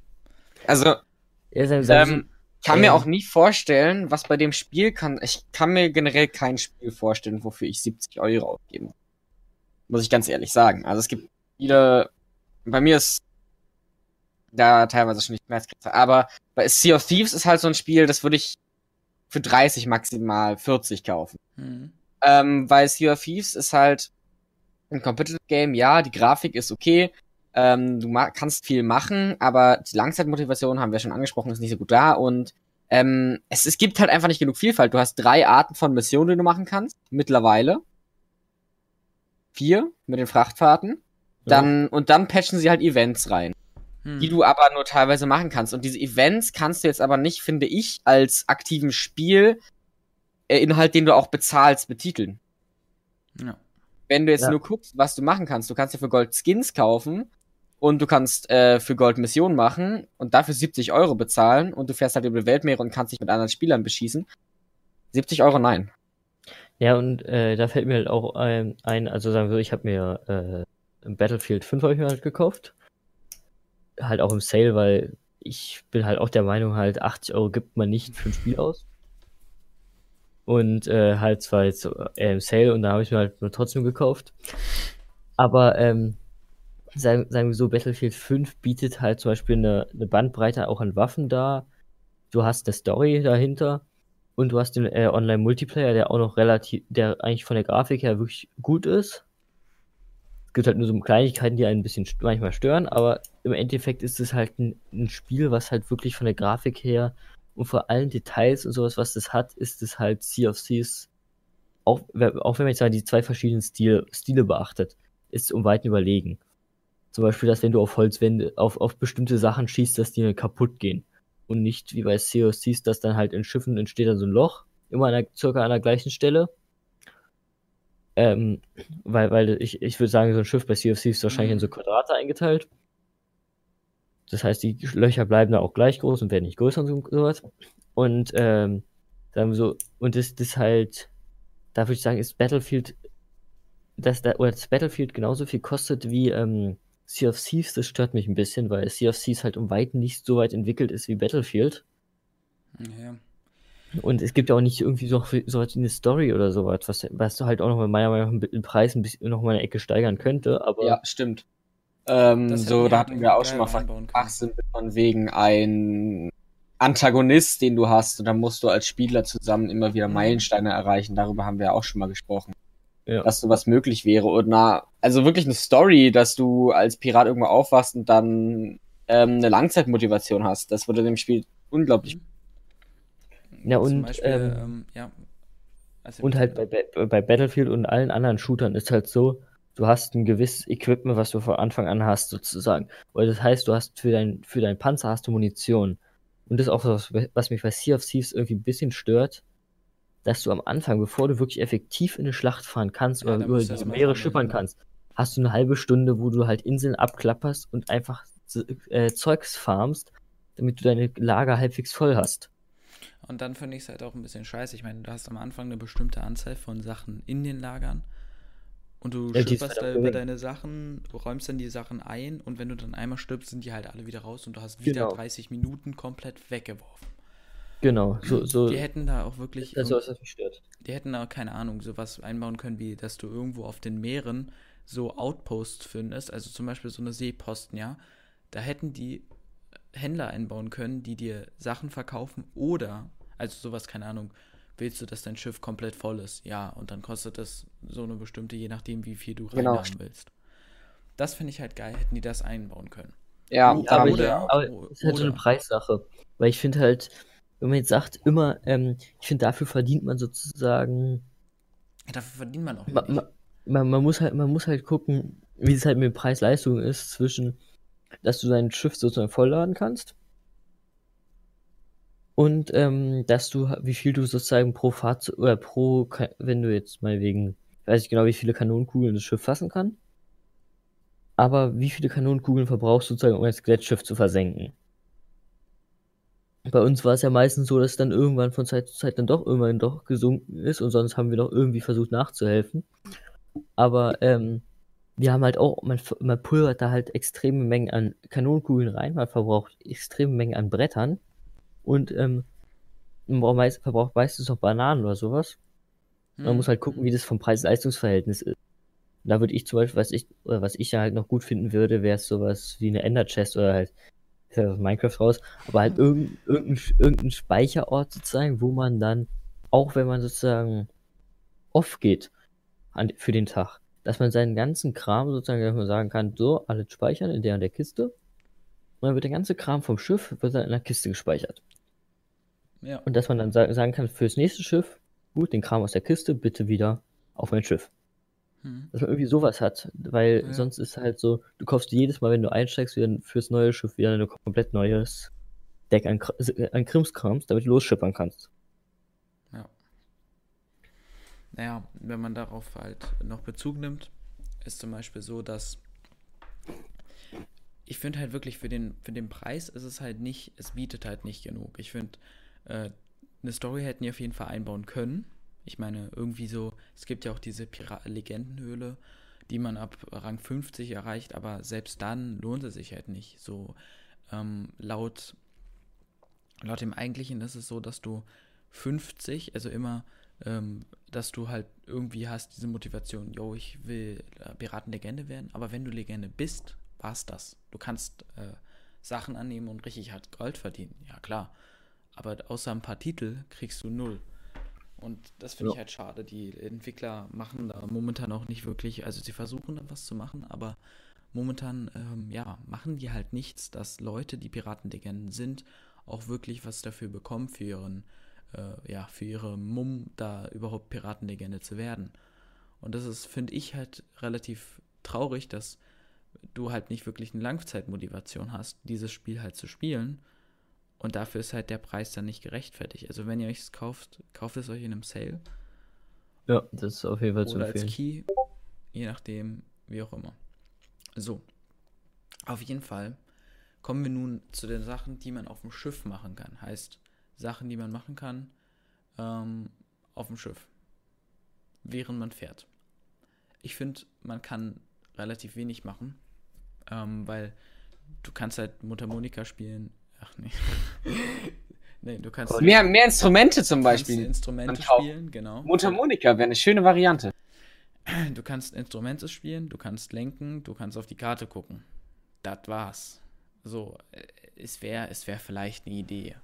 Also, ähm, kann mir ähm, auch nie vorstellen, was bei dem Spiel kann. Ich kann mir generell kein Spiel vorstellen, wofür ich 70 Euro ausgeben. Muss ich ganz ehrlich sagen. Also es gibt viele. Bei mir ist da teilweise schon nicht Schmerzgrenze. Aber bei Sea of Thieves ist halt so ein Spiel, das würde ich für 30 maximal 40 kaufen. Mhm. Ähm, weil Sea of Thieves ist halt ein Competitive Game, ja, die Grafik ist okay, ähm, du ma kannst viel machen, aber die Langzeitmotivation haben wir schon angesprochen, ist nicht so gut da und ähm, es, es gibt halt einfach nicht genug Vielfalt. Du hast drei Arten von Missionen, die du machen kannst, mittlerweile. Vier mit den Frachtfahrten. Dann, und dann patchen sie halt Events rein Hm. die du aber nur teilweise machen kannst. Und diese Events kannst du jetzt aber nicht, finde ich, als aktiven Spiel äh, Inhalt, den du auch bezahlst, betiteln. Ja. Wenn du jetzt Ja. nur guckst, was du machen kannst, du kannst dir für Gold Skins kaufen und du kannst äh, für Gold Missionen machen und dafür 70 Euro bezahlen und du fährst halt über die Weltmeere und kannst dich mit anderen Spielern beschießen. 70 Euro nein. Ja, und äh, da fällt mir halt auch ähm, ein, also sagen wir, so, ich habe mir äh, Battlefield 5 hab ich mir halt gekauft. Halt auch im Sale, weil ich bin halt auch der Meinung, halt 80 Euro gibt man nicht für ein Spiel aus. Und äh, halt zwar jetzt äh, im Sale und da habe ich mir halt nur trotzdem gekauft. Aber ähm, sagen, sagen wir so, Battlefield 5 bietet halt zum Beispiel eine, eine Bandbreite auch an Waffen da. Du hast eine Story dahinter. Und du hast den äh, Online-Multiplayer, der auch noch relativ, der eigentlich von der Grafik her wirklich gut ist. Es gibt halt nur so Kleinigkeiten, die einen ein bisschen manchmal stören, aber im Endeffekt ist es halt ein, ein Spiel, was halt wirklich von der Grafik her und vor allen Details und sowas, was das hat, ist es halt Sea of Thieves, auch, auch wenn man jetzt mal die zwei verschiedenen Stil, Stile beachtet, ist es um Weiten überlegen. Zum Beispiel, dass wenn du auf Holzwände, auf, auf bestimmte Sachen schießt, dass die kaputt gehen und nicht wie bei Sea of Thieves, dass dann halt in Schiffen entsteht dann so ein Loch, immer an der, circa an der gleichen Stelle. Ähm, weil, weil ich, ich würde sagen, so ein Schiff bei Sea of Thieves ist wahrscheinlich in so Quadrate eingeteilt. Das heißt, die Löcher bleiben da auch gleich groß und werden nicht größer und so, sowas. Und ähm, sagen wir so, und das, das halt, da würde ich sagen, ist Battlefield, dass da, oder das Battlefield genauso viel kostet wie ähm, Sea of Thieves, das stört mich ein bisschen, weil Sea of Thieves halt um Weiten nicht so weit entwickelt ist wie Battlefield. Ja. Und es gibt ja auch nicht irgendwie so, so was wie eine Story oder sowas, was, was du halt auch noch mit meiner Meinung nach den Preis ein bisschen noch mal eine Ecke steigern könnte, aber Ja, stimmt. Ähm, so, da wir hatten wir auch schon mal geil von wegen ein Antagonist, den du hast, und dann musst du als Spieler zusammen immer wieder Mhm. Meilensteine erreichen. Darüber haben wir ja auch schon mal gesprochen. Ja. Dass sowas möglich wäre. Und na, also wirklich eine Story, dass du als Pirat irgendwo aufwachst und dann ähm, eine Langzeitmotivation hast. Das würde dem Spiel unglaublich. Ja, Zum und, Beispiel, ähm, ähm, ja. Also, Und halt bei, Ba- bei Battlefield und allen anderen Shootern ist halt so, du hast ein gewisses Equipment, was du von Anfang an hast, sozusagen. Weil das heißt, du hast für dein, für deinen Panzer hast du Munition. Und das ist auch was, was mich bei Sea of Thieves irgendwie ein bisschen stört, dass du am Anfang, bevor du wirklich effektiv in eine Schlacht fahren kannst Ja, oder über die Meere schippern ne? kannst, hast du eine halbe Stunde, wo du halt Inseln abklapperst und einfach äh, Zeugs farmst, damit du deine Lager halbwegs voll hast. Und dann finde ich es halt auch ein bisschen scheiße. Ich meine, du hast am Anfang eine bestimmte Anzahl von Sachen in den Lagern. Und du Ja, schipperst halt da über deine Sachen, du räumst dann die Sachen ein und wenn du dann einmal stirbst, sind die halt alle wieder raus und du hast wieder Genau. 30 Minuten komplett weggeworfen. Genau, so, so. Die hätten da auch wirklich, das ist was, was mich stört. die hätten da, keine Ahnung, sowas einbauen können, wie dass du irgendwo auf den Meeren so Outposts findest, also zum Beispiel so eine Seeposten, ja, da hätten die Händler einbauen können, die dir Sachen verkaufen oder, also sowas, keine Ahnung, willst du, dass dein Schiff komplett voll ist? Ja, und dann kostet das so eine bestimmte, je nachdem, wie viel du Genau. reinhaben willst. Das finde ich halt geil, hätten die das einbauen können. Ja, da aber, ich oder- ja. aber o- es ist halt so eine oder- Preissache. Weil ich finde halt, wenn man jetzt sagt, immer, ähm, ich finde, dafür verdient man sozusagen, Ja, dafür verdient man auch ma, ma, man, man muss halt, man muss halt gucken, wie es halt mit Preis-Leistung ist, zwischen, dass du dein Schiff sozusagen vollladen kannst und ähm, dass du, wie viel du sozusagen pro Fahrzeug, oder pro, wenn du jetzt mal wegen, weiß ich genau, wie viele Kanonenkugeln das Schiff fassen kann, aber wie viele Kanonenkugeln verbrauchst du sozusagen, um das Skelettschiff zu versenken? Bei uns war es ja meistens so, dass es dann irgendwann von Zeit zu Zeit dann doch irgendwann doch gesunken ist und sonst haben wir doch irgendwie versucht nachzuhelfen. Aber ähm, wir haben halt auch, man, man pulvert da halt extreme Mengen an Kanonenkugeln rein, man verbraucht extreme Mengen an Brettern und ähm, man braucht meist, verbraucht meistens noch Bananen oder sowas. Man Hm. muss halt gucken, wie das vom Preis-Leistungs-Verhältnis ist. Und da würde ich zum Beispiel, was ich, was ich ja halt noch gut finden würde, wäre es sowas wie eine Ender Chest oder halt, ist ja aus Minecraft raus, aber halt irgendein, irgendein, irgendein Speicherort sozusagen, wo man dann, auch wenn man sozusagen off geht an, für den Tag, dass man seinen ganzen Kram sozusagen, dass man sagen kann, so, alles speichern in der und der Kiste. Und dann wird der ganze Kram vom Schiff wird dann in der Kiste gespeichert. Ja. Und dass man dann sa sagen kann, fürs nächste Schiff, gut, den Kram aus der Kiste bitte wieder auf mein Schiff. Hm. Dass man irgendwie sowas hat, weil Ja. sonst ist halt so, du kaufst jedes Mal, wenn du einsteigst, wieder fürs neue Schiff wieder ein komplett neues Deck an, an Krimskrams, damit du losschippern kannst. Ja. Naja, wenn man darauf halt noch Bezug nimmt, ist zum Beispiel so, dass ich finde halt wirklich für den, für den Preis ist es halt nicht, es bietet halt nicht genug. Ich finde, äh, eine Story hätten die auf jeden Fall einbauen können. Ich meine, irgendwie so, es gibt ja auch diese Pira Legendenhöhle, die man ab Rang 50 erreicht, aber selbst dann lohnt es sich halt nicht. So ähm, laut, laut dem eigentlichen ist es so, dass du 50, also immer, ähm, dass du halt irgendwie hast diese Motivation, yo, ich will äh, Piratenlegende werden, aber wenn du Legende bist, war's das. Du kannst äh, Sachen annehmen und richtig hart Gold verdienen, ja klar. Aber außer ein paar Titel kriegst du null. Und das finde Ja. ich halt schade. Die Entwickler machen da momentan auch nicht wirklich, also sie versuchen da was zu machen, aber momentan, ähm, ja, machen die halt nichts, dass Leute, die Piratenlegenden sind, auch wirklich was dafür bekommen für ihren, äh, ja, für ihre Mumm, da überhaupt Piratenlegende zu werden. Und das ist, finde ich, halt relativ traurig, dass du halt nicht wirklich eine Langzeitmotivation hast, dieses Spiel halt zu spielen. Und dafür ist halt der Preis dann nicht gerechtfertigt. Also wenn ihr euch es kauft, kauft es euch in einem Sale Ja, das ist auf jeden Fall zu oder als empfehlen. Key, je nachdem, wie auch immer. So, auf jeden Fall kommen wir nun zu den Sachen, die man auf dem Schiff machen kann. Heißt, Sachen, die man machen kann ähm, auf dem Schiff, während man fährt. Ich finde, man kann relativ wenig machen, ähm, weil du kannst halt Mundharmonika spielen. Ach nee. nee, du kannst, Mehr, mehr Instrumente zum Beispiel. Instrumente spielen, genau. Mundharmonika wäre eine schöne Variante. Du kannst Instrumente spielen, du kannst lenken, du kannst auf die Karte gucken. Das war's. So, äh, es wäre es wär vielleicht eine Idee,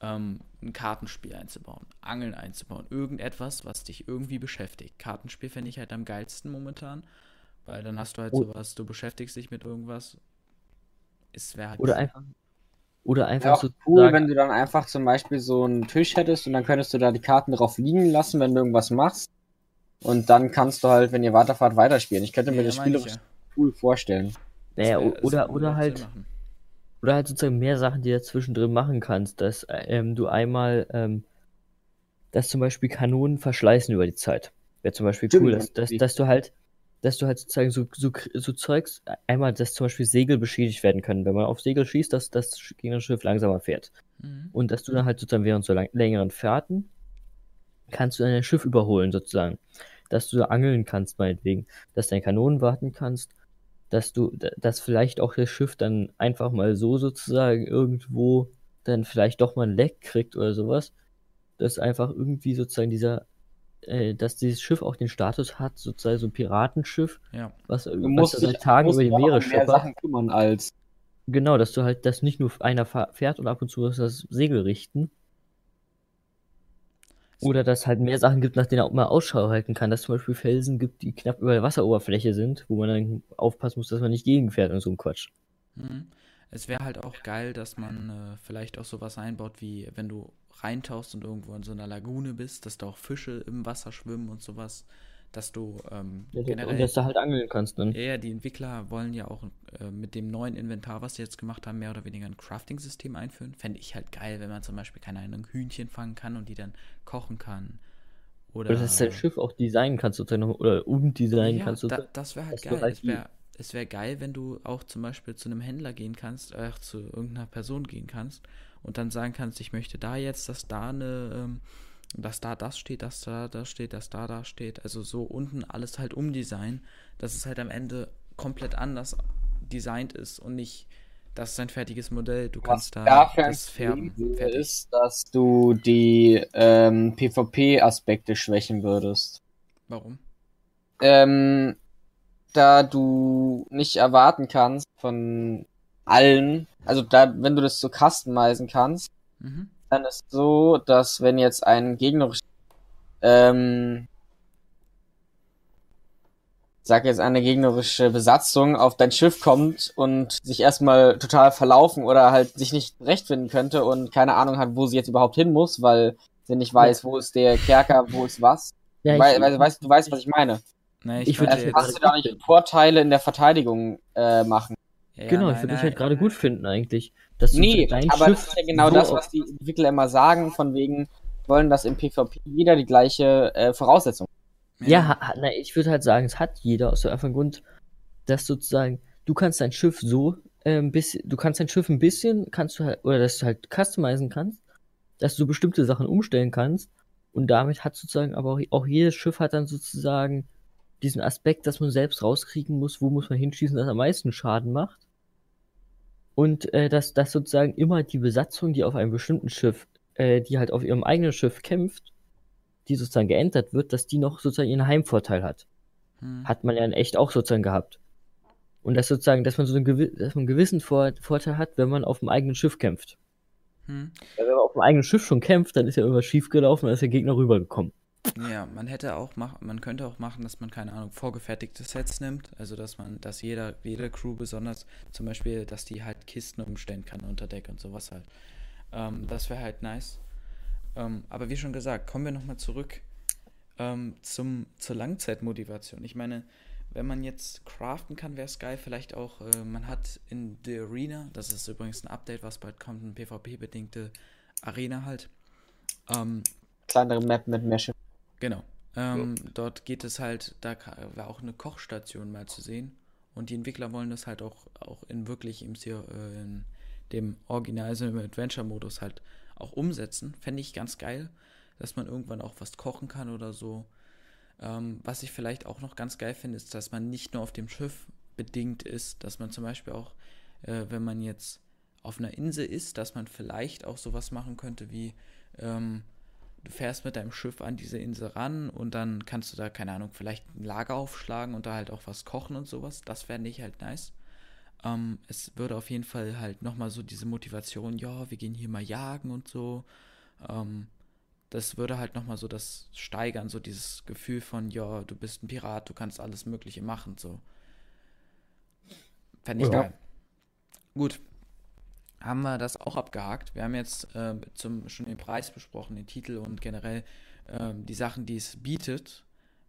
ähm, ein Kartenspiel einzubauen, Angeln einzubauen, irgendetwas, was dich irgendwie beschäftigt. Kartenspiel fände ich halt am geilsten momentan, weil dann hast du halt sowas, du beschäftigst dich mit irgendwas. Es wäre halt Oder einfach, oder einfach so cool, wenn du dann einfach zum Beispiel so einen Tisch hättest und dann könntest du da die Karten drauf liegen lassen, wenn du irgendwas machst. Und dann kannst du halt, wenn ihr weiterfahrt, weiterspielen. Ich könnte mir Ja, das spielerisch ja. cool vorstellen. naja, oder, oder halt. Oder halt sozusagen mehr Sachen, die du zwischendrin machen kannst, dass ähm, du einmal, ähm, dass zum Beispiel Kanonen verschleißen über die Zeit. Wäre zum Beispiel Stimmt, cool, dass, dass, dass du halt, dass du halt sozusagen so, so, so Zeugs, einmal, dass zum Beispiel Segel beschädigt werden können, wenn man auf Segel schießt, dass das Gegnerschiff langsamer fährt. Mhm. Und dass du dann halt sozusagen während so lang, längeren Fahrten kannst du dein Schiff überholen sozusagen. Dass du da angeln kannst meinetwegen, dass deine Kanonen warten kannst, dass du, dass vielleicht auch das Schiff dann einfach mal so sozusagen irgendwo dann vielleicht doch mal ein Leck kriegt oder sowas. Dass einfach irgendwie sozusagen dieser, äh, dass dieses Schiff auch den Status hat, sozusagen so ein Piratenschiff, Ja. was, Du was musst dich seit Tagen musst über die Meere um mehr schippert. Sachen kümmern als. Genau, dass du halt, dass nicht nur einer fährt und ab und zu muss das Segel richten. Oder dass halt mehr Sachen gibt, nach denen er auch mal Ausschau halten kann. Dass es zum Beispiel Felsen gibt, die knapp über der Wasseroberfläche sind, wo man dann aufpassen muss, dass man nicht gegenfährt und so ein Quatsch. Mhm. Es wäre halt auch geil, dass man äh, vielleicht auch sowas einbaut, wie wenn du reintauchst und irgendwo in so einer Lagune bist, dass da auch Fische im Wasser schwimmen und sowas, dass du ähm, Ja, Und generell dass du halt angeln kannst dann. Ja, ja, die Entwickler wollen ja auch äh, mit dem neuen Inventar, was sie jetzt gemacht haben, mehr oder weniger ein Crafting-System einführen. Fände ich halt geil, wenn man zum Beispiel, keine Ahnung, Hühnchen fangen kann und die dann kochen kann. Oder, Oder dass du dein Schiff auch designen kannst, sozusagen, oder umdesignen ja, kannst. da, sozusagen. das wäre halt geil. halt es wäre es wär geil, wenn du auch zum Beispiel zu einem Händler gehen kannst, äh, zu irgendeiner Person gehen kannst und dann sagen kannst, ich möchte da jetzt, dass da eine, ähm, dass da das steht, dass da das steht, dass da das steht. Also so unten alles halt umdesignen, dass es halt am Ende komplett anders designt ist und nicht, das ist ein fertiges Modell, du Was kannst da das färben. Fertig. ist, dass du die ähm, PvP-Aspekte schwächen würdest. Warum? Ähm, da du nicht erwarten kannst von allen, also da, wenn du das so customizen kannst, Mhm. dann ist so, dass wenn jetzt ein gegnerisches, ähm, sag jetzt eine gegnerische Besatzung auf dein Schiff kommt und sich erstmal total verlaufen oder halt sich nicht rechtfinden könnte und keine Ahnung hat, wo sie jetzt überhaupt hin muss, weil sie nicht weiß, wo ist der Kerker, wo ist was. Ja, weil, ich- weil, weißt, du weißt, was ich meine. Nein, Ich würd meinte das Kannst du da nicht Vorteile in der Verteidigung äh, machen? Ja, genau, nein, ich würde das nein. halt gerade gut finden eigentlich. Dass du Nee, dein aber Schiff das ist ja genau so das, was die Entwickler immer sagen, von wegen, wollen, dass im PvP jeder die gleiche äh, Voraussetzung Ja, ha- ha- na, ich würde halt sagen, es hat jeder aus dem einfachen Grund, dass sozusagen, du kannst dein Schiff so äh, ein bisschen, du kannst dein Schiff ein bisschen, kannst du halt, oder dass du halt customizen kannst, dass du bestimmte Sachen umstellen kannst und damit hat sozusagen, aber auch, auch jedes Schiff hat dann sozusagen diesen Aspekt, dass man selbst rauskriegen muss, wo muss man hinschießen, dass am meisten Schaden macht. Und äh, dass, dass sozusagen immer die Besatzung, die auf einem bestimmten Schiff, äh, die halt auf ihrem eigenen Schiff kämpft, die sozusagen geändert wird, dass die noch sozusagen ihren Heimvorteil hat. Hm. Hat man ja in echt auch sozusagen gehabt. Und das sozusagen, dass man so einen, gewi dass man einen gewissen Vor Vorteil hat, wenn man auf dem eigenen Schiff kämpft. Hm. Weil wenn man auf dem eigenen Schiff schon kämpft, dann ist ja irgendwas schiefgelaufen, dann ist der Gegner rübergekommen. Ja, man hätte auch mach, man könnte auch machen, dass man, keine Ahnung, vorgefertigte Sets nimmt. Also dass man, dass jeder, jede Crew besonders, zum Beispiel, dass die halt Kisten umstellen kann unter Deck und sowas halt. Ähm, das wäre halt nice. Ähm, aber wie schon gesagt, kommen wir nochmal zurück ähm, zum, zur Langzeitmotivation. Ich meine, wenn man jetzt craften kann, wäre es geil. Vielleicht auch, äh, man hat in The Arena, das ist übrigens ein Update, was bald kommt, eine PvP-bedingte Arena halt. Ähm, kleinere Map mit mehr. Genau. Ähm, Dort geht es halt, da war auch eine Kochstation mal zu sehen. Und die Entwickler wollen das halt auch, auch in wirklich im, äh, in dem Original, also im Adventure-Modus halt auch umsetzen. Fände ich ganz geil, dass man irgendwann auch was kochen kann oder so. Ähm, was ich vielleicht auch noch ganz geil finde, ist, dass man nicht nur auf dem Schiff bedingt ist, dass man zum Beispiel auch, äh, wenn man jetzt auf einer Insel ist, dass man vielleicht auch sowas machen könnte wie, ähm, du fährst mit deinem Schiff an diese Insel ran und dann kannst du da, keine Ahnung, vielleicht ein Lager aufschlagen und da halt auch was kochen und sowas. Das fände ich halt nice. Ähm, es würde auf jeden Fall halt nochmal so diese Motivation, ja, wir gehen hier mal jagen und so. Ähm, das würde halt nochmal so das steigern, so dieses Gefühl von, ja, du bist ein Pirat, du kannst alles Mögliche machen, so. Fände ich Ja. geil. Gut. Haben wir das auch abgehakt. Wir haben jetzt äh, zum, schon den Preis besprochen, den Titel und generell ähm, die Sachen, die es bietet.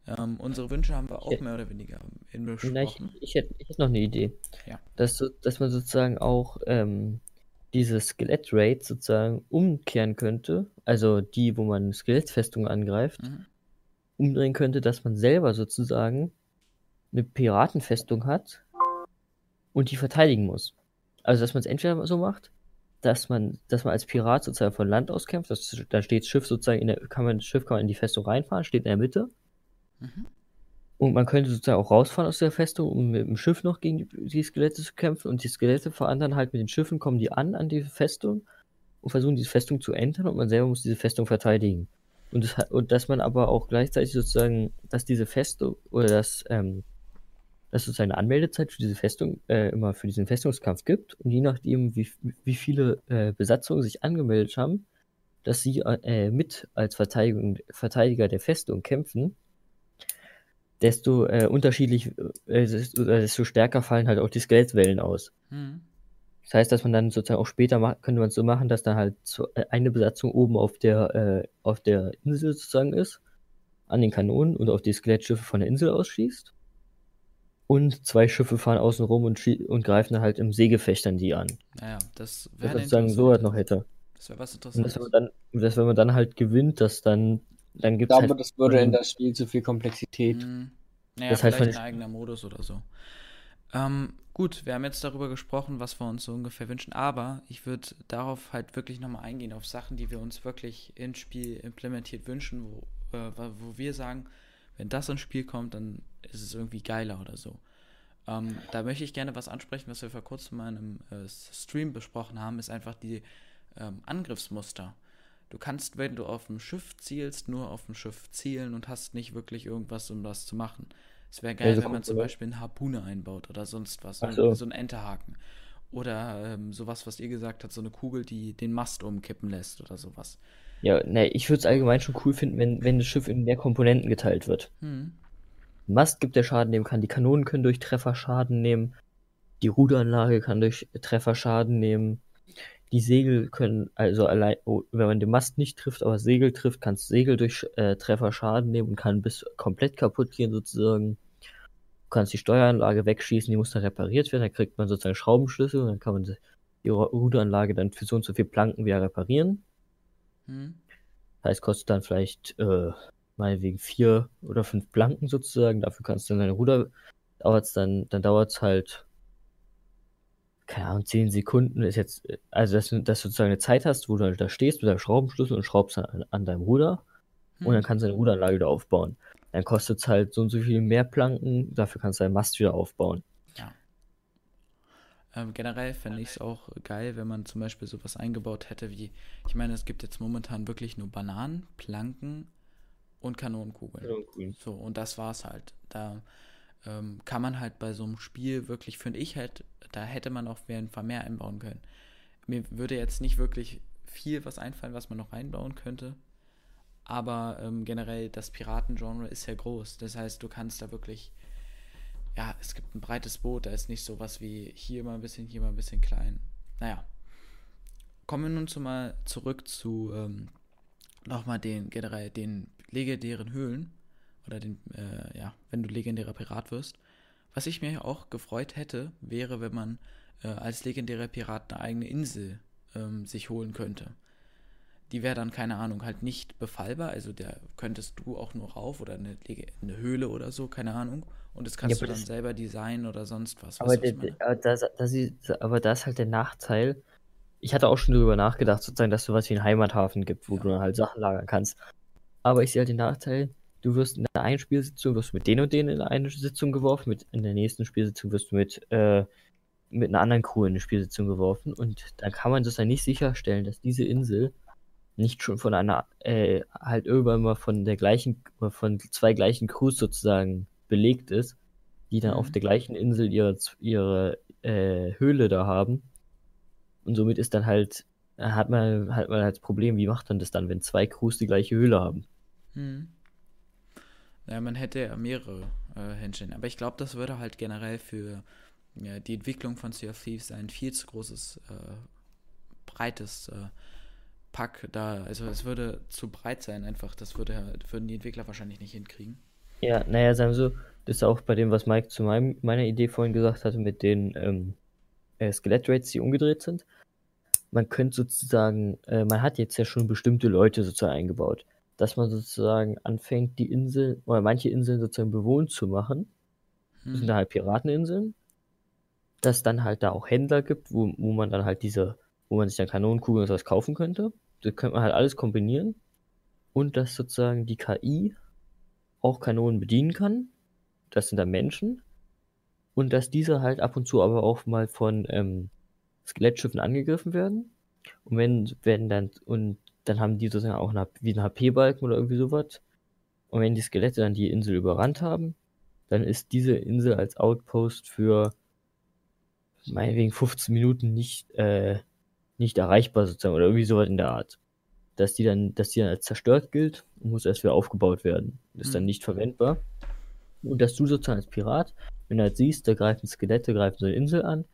Ähm, unsere Wünsche haben wir auch mehr oder weniger in Na, ich, besprochen. ich, hätte, ich hätte noch eine Idee. Ja. Dass, so, dass man sozusagen auch ähm, diese Skelett-Raid sozusagen umkehren könnte. Also die, wo man Skelettfestungen angreift, Mhm. umdrehen könnte, dass man selber sozusagen eine Piratenfestung hat und die verteidigen muss. Also dass man es entweder so macht, dass man, dass man als Pirat sozusagen von Land aus kämpft, das, da steht das Schiff sozusagen in der, kann man, das Schiff kann man in die Festung reinfahren, steht in der Mitte. Mhm. Und man könnte sozusagen auch rausfahren aus der Festung, um mit dem Schiff noch gegen die, die Skelette zu kämpfen. Und die Skelette fahren dann halt mit den Schiffen, kommen die an, an die Festung und versuchen diese Festung zu entern und man selber muss diese Festung verteidigen. Und, das, und dass man aber auch gleichzeitig sozusagen, dass diese Festung oder dass, ähm, dass es eine Anmeldezeit für diese Festung, äh, immer für diesen Festungskampf gibt. Und je nachdem, wie, wie viele äh, Besatzungen sich angemeldet haben, dass sie äh, mit als Verteidiger der Festung kämpfen, desto äh, unterschiedlich, äh, desto, desto, stärker fallen halt auch die Skelettwellen aus. Mhm. Das heißt, dass man dann sozusagen auch später macht, könnte man es so machen, dass da halt so äh, eine Besatzung oben auf der, äh, auf der Insel sozusagen ist, an den Kanonen und auf die Skelettschiffe von der Insel ausschießt. Und zwei Schiffe fahren außen rum und, und greifen dann halt im Seegefecht an die an. Naja, das wäre sozusagen so halt noch hätte. Das wäre was Interessantes. Und dass, wenn man dann, dass wenn man dann halt gewinnt, dass dann, dann gibt es. Ich glaube, halt das würde in das Spiel zu viel Komplexität. Mhm. Naja, das vielleicht halt ein eigener Modus oder so. Ähm, gut, wir haben jetzt darüber gesprochen, was wir uns so ungefähr wünschen, aber ich würde darauf halt wirklich nochmal eingehen, auf Sachen, die wir uns wirklich ins Spiel implementiert wünschen, wo, äh, wo wir sagen, wenn das ins Spiel kommt, dann ist es irgendwie geiler oder so. Ähm, da möchte ich gerne was ansprechen, was wir vor kurzem mal in einem äh, Stream besprochen haben, ist einfach die ähm, Angriffsmuster. Du kannst, wenn du auf ein Schiff zielst, nur auf ein Schiff zielen und hast nicht wirklich irgendwas, um das zu machen. Es wäre geil, also wenn man zum Beispiel eine Harpune einbaut oder sonst was. So. so ein Enterhaken. Oder ähm, sowas, was ihr gesagt habt, so eine Kugel, die den Mast umkippen lässt oder sowas. Ja, ne, ich würde es allgemein schon cool finden, wenn, wenn das Schiff in mehr Komponenten geteilt wird. Hm. Mast gibt der Schaden nehmen kann, die Kanonen können durch Treffer Schaden nehmen, die Ruderanlage kann durch Treffer Schaden nehmen, die Segel können, also allein, oh, wenn man den Mast nicht trifft, aber Segel trifft, kann Segel durch äh, Treffer Schaden nehmen und kann bis komplett kaputt gehen sozusagen. Du kannst die Steueranlage wegschießen, die muss dann repariert werden, dann kriegt man sozusagen Schraubenschlüssel und dann kann man die Ruderanlage dann für so und so viel Planken wieder reparieren. Hm. Das heißt, kostet dann vielleicht äh, meinetwegen vier oder fünf Planken sozusagen. Dafür kannst du dann deine Ruder, dauert's dann, dann dauert es halt keine Ahnung, 10 Sekunden ist jetzt, also dass, dass du sozusagen eine Zeit hast, wo du halt da stehst mit deinem Schraubenschlüssel und schraubst an, an deinem Ruder hm. und dann kannst du deine Ruderanlage wieder aufbauen. Dann kostet es halt so und so viel mehr Planken, dafür kannst du deinen Mast wieder aufbauen. Ähm, generell fände ich es auch geil, wenn man zum Beispiel sowas eingebaut hätte wie, ich meine, es gibt jetzt momentan wirklich nur Bananen, Planken und Kanonenkugeln. Kanonenkugeln. So, und das war's halt. Da ähm, kann man halt bei so einem Spiel wirklich, finde ich halt, da hätte man auch ein paar mehr einbauen können. Mir würde jetzt nicht wirklich viel was einfallen, was man noch reinbauen könnte. Aber ähm, generell das Piratengenre ist ja groß. Das heißt, du kannst da wirklich, ja, es gibt ein breites Boot, da ist nicht so was wie hier mal ein bisschen, hier mal ein bisschen klein. Naja. Kommen wir nun zu mal zurück zu ähm, nochmal den generell den legendären Höhlen oder den, äh, ja, wenn du legendärer Pirat wirst. Was ich mir auch gefreut hätte, wäre, wenn man äh, als legendärer Pirat eine eigene Insel ähm, sich holen könnte. Die wäre dann, keine Ahnung, halt nicht befallbar, also da könntest du auch nur rauf oder eine, eine Höhle oder so, keine Ahnung. Und das kannst ja, du dann selber designen oder sonst was. Aber, der, aber, das, das ist, aber da ist halt der Nachteil. Ich hatte auch schon darüber nachgedacht, sozusagen, dass du was wie einen Heimathafen gibt, wo ja. du dann halt Sachen lagern kannst. Aber ich sehe halt den Nachteil, du wirst in der einen Spielsitzung wirst du mit denen und denen in eine Sitzung geworfen, mit, in der nächsten Spielsitzung wirst du mit, äh, mit einer anderen Crew in eine Spielsitzung geworfen und dann kann man das ja nicht sicherstellen, dass diese Insel nicht schon von einer, äh, halt irgendwann mal von der gleichen, von zwei gleichen Crews sozusagen belegt ist, die dann mhm. auf der gleichen Insel ihre, ihre äh, Höhle da haben. Und somit ist dann halt, hat man, hat man halt das Problem, wie macht man das dann, wenn zwei Crews die gleiche Höhle haben? Mhm. Ja, man hätte ja mehrere äh, Händchen. Aber ich glaube, das würde halt generell für ja, die Entwicklung von Sea of Thieves ein viel zu großes, äh, breites äh, Pack da. Also es würde zu breit sein einfach. Das würde, würden die Entwickler wahrscheinlich nicht hinkriegen. Ja, naja, sagen wir so, das ist auch bei dem, was Mike zu meinem, meiner Idee vorhin gesagt hatte, mit den ähm, äh, Skelett-Rates, die umgedreht sind. Man könnte sozusagen, äh, man hat jetzt ja schon bestimmte Leute sozusagen eingebaut dass man sozusagen anfängt, die Insel oder manche Inseln sozusagen bewohnt zu machen. Das sind da hm. halt Pirateninseln. Dass dann halt da auch Händler gibt, wo, wo man dann halt diese, wo man sich dann Kanonenkugeln und sowas kaufen könnte. Das könnte man halt alles kombinieren. Und dass sozusagen die KI auch Kanonen bedienen kann. Das sind dann Menschen. Und dass diese halt ab und zu aber auch mal von ähm, Skelettschiffen angegriffen werden. Und wenn, wenn dann, und dann haben die sozusagen auch eine, wie einen HP-Balken oder irgendwie sowas. Und wenn die Skelette dann die Insel überrannt haben, dann ist diese Insel als Outpost für meinetwegen 15 Minuten nicht, äh, nicht erreichbar sozusagen oder irgendwie sowas in der Art. Dass die dann, dass die dann als zerstört gilt und muss erst wieder aufgebaut werden. Ist Hm. dann nicht verwendbar. Und dass du sozusagen als Pirat, wenn du halt siehst, da greifen Skelette, greifen so eine Insel an,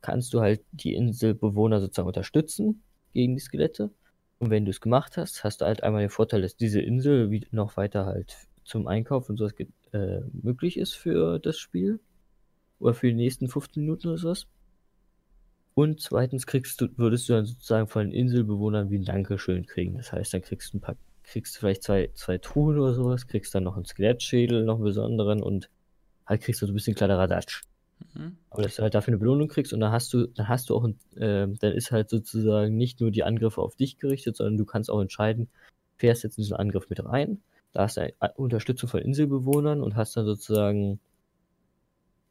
kannst du halt die Inselbewohner sozusagen unterstützen gegen die Skelette. Und wenn du es gemacht hast, hast du halt einmal den Vorteil, dass diese Insel noch weiter halt zum Einkauf und sowas äh, möglich ist für das Spiel. Oder für die nächsten 15 Minuten oder sowas. Und zweitens kriegst du, würdest du dann sozusagen von den Inselbewohnern wie ein Dankeschön kriegen. Das heißt, dann kriegst du ein paar, kriegst du vielleicht zwei, zwei Truhen oder sowas, kriegst dann noch einen Skelettschädel, noch einen besonderen und halt kriegst du so ein bisschen Kladderadatsch. Mhm. Aber dass du halt dafür eine Belohnung kriegst und dann hast du, dann hast du auch, ein, ähm, dann ist halt sozusagen nicht nur die Angriffe auf dich gerichtet, sondern du kannst auch entscheiden, fährst jetzt in diesen Angriff mit rein, da hast du eine Unterstützung von Inselbewohnern und hast dann sozusagen,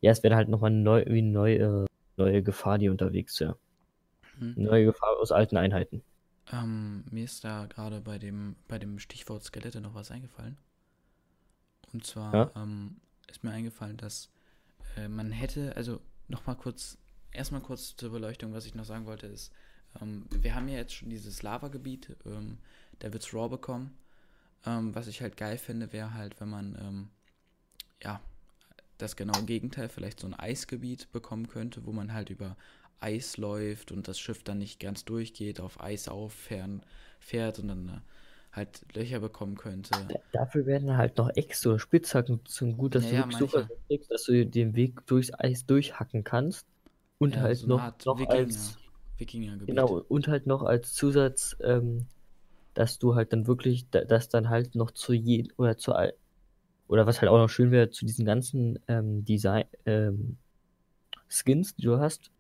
ja, es wäre halt nochmal neu, wie eine neue, neue Gefahr, die unterwegs wäre. Mhm. Neue Gefahr aus alten Einheiten. Ähm, mir ist da gerade bei dem, bei dem Stichwort Skelette noch was eingefallen. Und zwar Ja. ähm, ist mir eingefallen, dass äh, man hätte, also nochmal kurz, erstmal kurz zur Beleuchtung, was ich noch sagen wollte, ist, ähm, wir haben ja jetzt schon dieses Lava-Gebiet, ähm, Devil's Raw bekommen. Ähm, was ich halt geil finde, wäre halt, wenn man, ähm, ja, das genaue Gegenteil, vielleicht so ein Eisgebiet bekommen könnte, wo man halt über Eis läuft und das Schiff dann nicht ganz durchgeht, auf Eis fährt und dann äh, halt Löcher bekommen könnte. Dafür werden halt noch extra Spitzhacken zum gut, dass Ja, du ja, versteckst, dass du den Weg durchs Eis durchhacken kannst. Und Ja, halt so noch, noch Wikinger, als Wikingergebiet. Genau, und halt noch als Zusatz, ähm, dass du halt dann wirklich, da- dass dann halt noch zu jedem, oder zu all, oder was halt auch noch schön wäre, zu diesen ganzen ähm, Design, ähm, Skins, die du hast,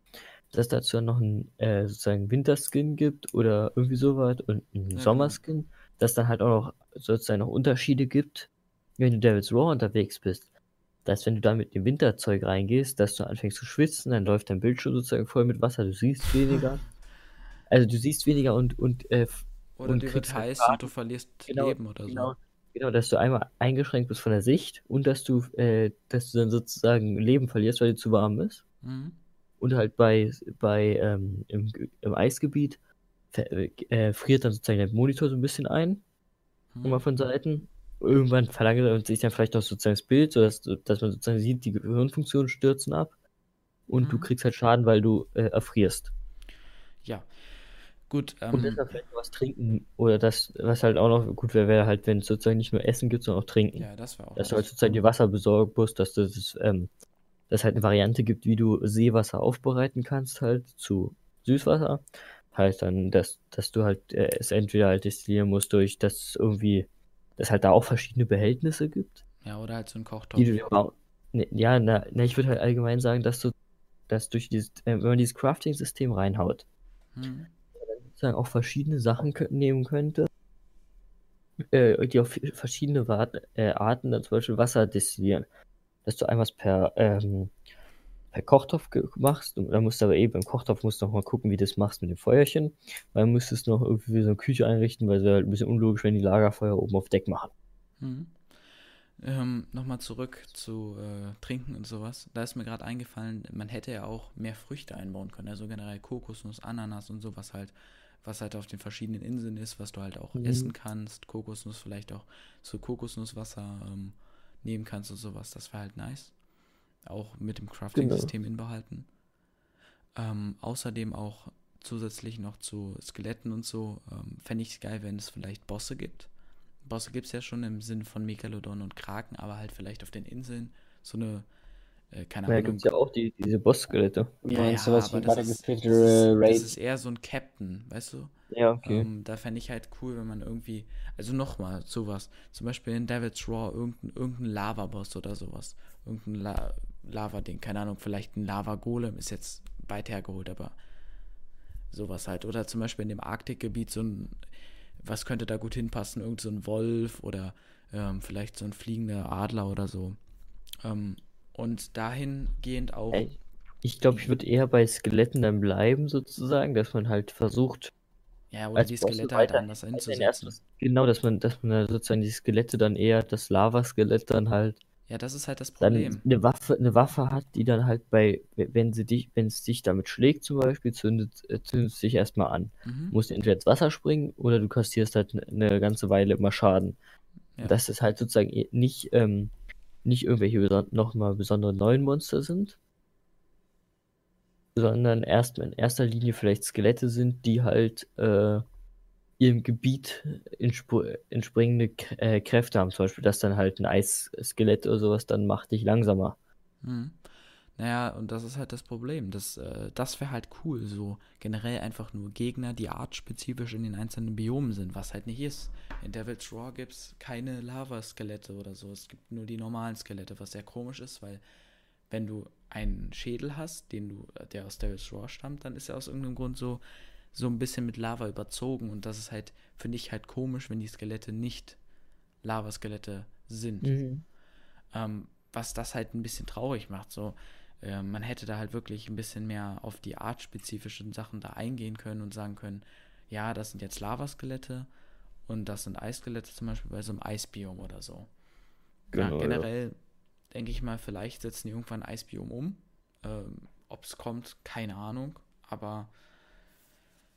dass dazu dann noch ein äh, sozusagen Winterskin gibt oder irgendwie sowas und einen genau. Sommerskin, dass dann halt auch noch sozusagen noch Unterschiede gibt, wenn du Devil's Raw unterwegs bist. Dass wenn du da mit dem Winterzeug reingehst, dass du anfängst zu schwitzen, dann läuft dein Bildschirm sozusagen voll mit Wasser, du siehst weniger. Also du siehst weniger und, und, äh, Oder und dir wird kriegst halt heiß und du verlierst Genau, Leben oder genau, so. Genau, dass du einmal eingeschränkt bist von der Sicht und dass du, äh, dass du dann sozusagen Leben verlierst, weil dir zu warm ist. Mhm. Und halt bei, bei ähm, im, im Eisgebiet äh, friert dann sozusagen der Monitor so ein bisschen ein, immer Mhm. von Seiten. Irgendwann verlangsamt sich dann vielleicht auch sozusagen das Bild, sodass du- dass man sozusagen sieht, die Gehirnfunktionen stürzen ab. Und du Mhm. kriegst halt Schaden, weil du äh, erfrierst. Ja. Gut, Und ähm, deshalb vielleicht was trinken. Oder das, was halt auch noch gut wäre, wäre halt, wenn es sozusagen nicht nur Essen gibt, sondern auch trinken. ja, das war auch dass du halt sozusagen dir Wasser besorgen musst, dass du das, ähm, dass halt eine Variante gibt, wie du Seewasser aufbereiten kannst, halt zu Süßwasser. Heißt dann, dass, dass du halt äh, es entweder halt destillieren musst durch, dass es irgendwie, dass halt da auch verschiedene Behältnisse gibt, Ja, oder halt so ein Kochtopf. die du bau- ne, ja, na, na, ich würde halt allgemein sagen, dass du, dass durch dieses, äh, wenn man dieses Crafting-System reinhaut, Mhm. Sozusagen auch verschiedene Sachen nehmen könnte, äh, die auf verschiedene Wart, äh, Arten dann zum Beispiel Wasser destillieren. Dass du einmal per, ähm, per Kochtopf machst, und dann musst du aber eben beim Kochtopf musst du noch mal gucken, wie du das machst mit dem Feuerchen. Weil dann müsstest du noch irgendwie so eine Küche einrichten, weil es halt ein bisschen unlogisch, wenn die Lagerfeuer oben auf Deck machen. Mhm. Ähm, Nochmal zurück zu äh, Trinken und sowas. Da ist mir gerade eingefallen, man hätte ja auch mehr Früchte einbauen können. Also generell Kokosnuss, Ananas und sowas halt, was halt auf den verschiedenen Inseln ist, was du halt auch Mhm. essen kannst. Kokosnuss vielleicht auch so Kokosnusswasser ähm, nehmen kannst und sowas. Das wäre halt nice. Auch mit dem Crafting-System inbehalten. Ähm, außerdem auch zusätzlich noch zu Skeletten und so, ähm, fände ich es geil, wenn es vielleicht Bosse gibt. Bosse gibt es ja schon im Sinne von Megalodon und Kraken, aber halt vielleicht auf den Inseln so eine, äh, keine Da Ahnung. gibt es ja auch die, diese Boss-Skelette. Ja, meinst ja, sowas wie das bei der ist, das, ist eher so ein Captain, weißt du? Ja, okay. Ähm, da fände ich halt cool, wenn man irgendwie, also nochmal sowas, zum Beispiel in Devil's Raw irgendein, irgendein Lava-Boss oder sowas, irgendein La Lava-Ding, keine Ahnung, vielleicht ein Lava-Golem ist jetzt weit hergeholt, aber sowas halt. Oder zum Beispiel in dem Arktikgebiet so ein, was könnte da gut hinpassen, irgend so ein Wolf oder ähm, vielleicht so ein fliegender Adler oder so. Ähm, und dahingehend auch, Ich glaube, ich würde eher bei Skeletten dann bleiben, sozusagen, dass man halt versucht, Ja, oder die Skelette halt anders erst- Genau, dass man, dass man sozusagen die Skelette dann eher, das Lavaskelett dann halt Ja, das ist halt das Problem. eine Waffe, eine Waffe hat, die dann halt bei, wenn sie dich, wenn es dich damit schlägt zum Beispiel, zündet, äh, zündet es dich erstmal an. Mhm. Du musst entweder ins Wasser springen oder du kassierst halt ne- eine ganze Weile immer Schaden. Ja. Dass es halt sozusagen nicht, ähm, nicht irgendwelche nochmal besondere neuen Monster sind, sondern erst in erster Linie vielleicht Skelette sind, die halt äh, ihrem Gebiet entspr entspringende K äh, Kräfte haben. Zum Beispiel, dass dann halt ein Eisskelett oder sowas dann macht dich langsamer. Mhm. Naja, und das ist halt das Problem. Das, äh, das wäre halt cool, so generell einfach nur Gegner, die artspezifisch in den einzelnen Biomen sind, was halt nicht ist. In Devil's Roar gibt es keine Lavaskelette oder so. Es gibt nur die normalen Skelette, was sehr komisch ist, weil wenn du einen Schädel hast, den du, der aus Devil's Roar stammt, dann ist er aus irgendeinem Grund so, so ein bisschen mit Lava überzogen und das ist halt, finde ich halt komisch, wenn die Skelette nicht Lavaskelette sind ähm, was das halt ein bisschen traurig macht. So, äh, man hätte da halt wirklich ein bisschen mehr auf die artspezifischen Sachen da eingehen können und sagen können, ja, das sind jetzt Lavaskelette und das sind Eisskelette zum Beispiel bei so einem Eisbiom oder so. Genau, ja, ja. generell denke ich mal, vielleicht setzen die irgendwann ein Eisbiom um. Ähm, Ob es kommt, keine Ahnung, aber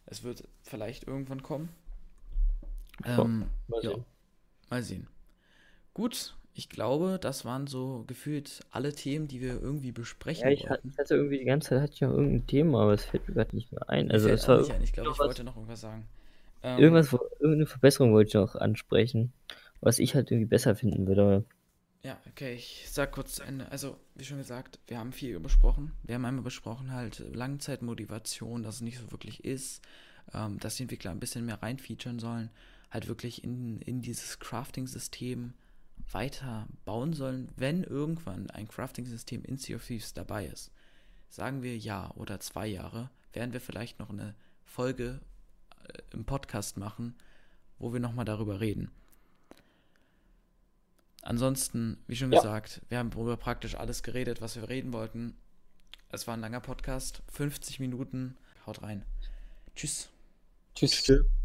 es wird vielleicht irgendwann kommen. Ähm, Mal ja. sehen. Mal sehen. Gut, ich glaube, das waren so gefühlt alle Themen, die wir irgendwie besprechen Ja, ich hatte, wollten. ich hatte irgendwie die ganze Zeit hatte ich noch irgendein Thema, aber es fällt mir gerade nicht mehr ein. Also es war nicht ein. Ich glaube, ich wollte noch irgendwas sagen. Ähm, irgendwas, irgendeine Verbesserung wollte ich noch ansprechen, was ich halt irgendwie besser finden würde. Ja, okay, ich sag kurz zu Ende. Also, wie schon gesagt, wir haben viel besprochen. Wir haben einmal besprochen halt Langzeitmotivation, dass es nicht so wirklich ist, ähm, dass die Entwickler ein bisschen mehr reinfeaturen sollen, halt wirklich in, in dieses Crafting-System weiter bauen sollen, wenn irgendwann ein Crafting-System in Sea of Thieves dabei ist. Sagen wir ja oder zwei Jahre, werden wir vielleicht noch eine Folge äh, im Podcast machen, wo wir nochmal darüber reden. Ansonsten, wie schon Ja. gesagt, wir haben über praktisch alles geredet, was wir reden wollten. Es war ein langer Podcast, 50 Minuten. Haut rein. Tschüss. Tschüss. Tschüss.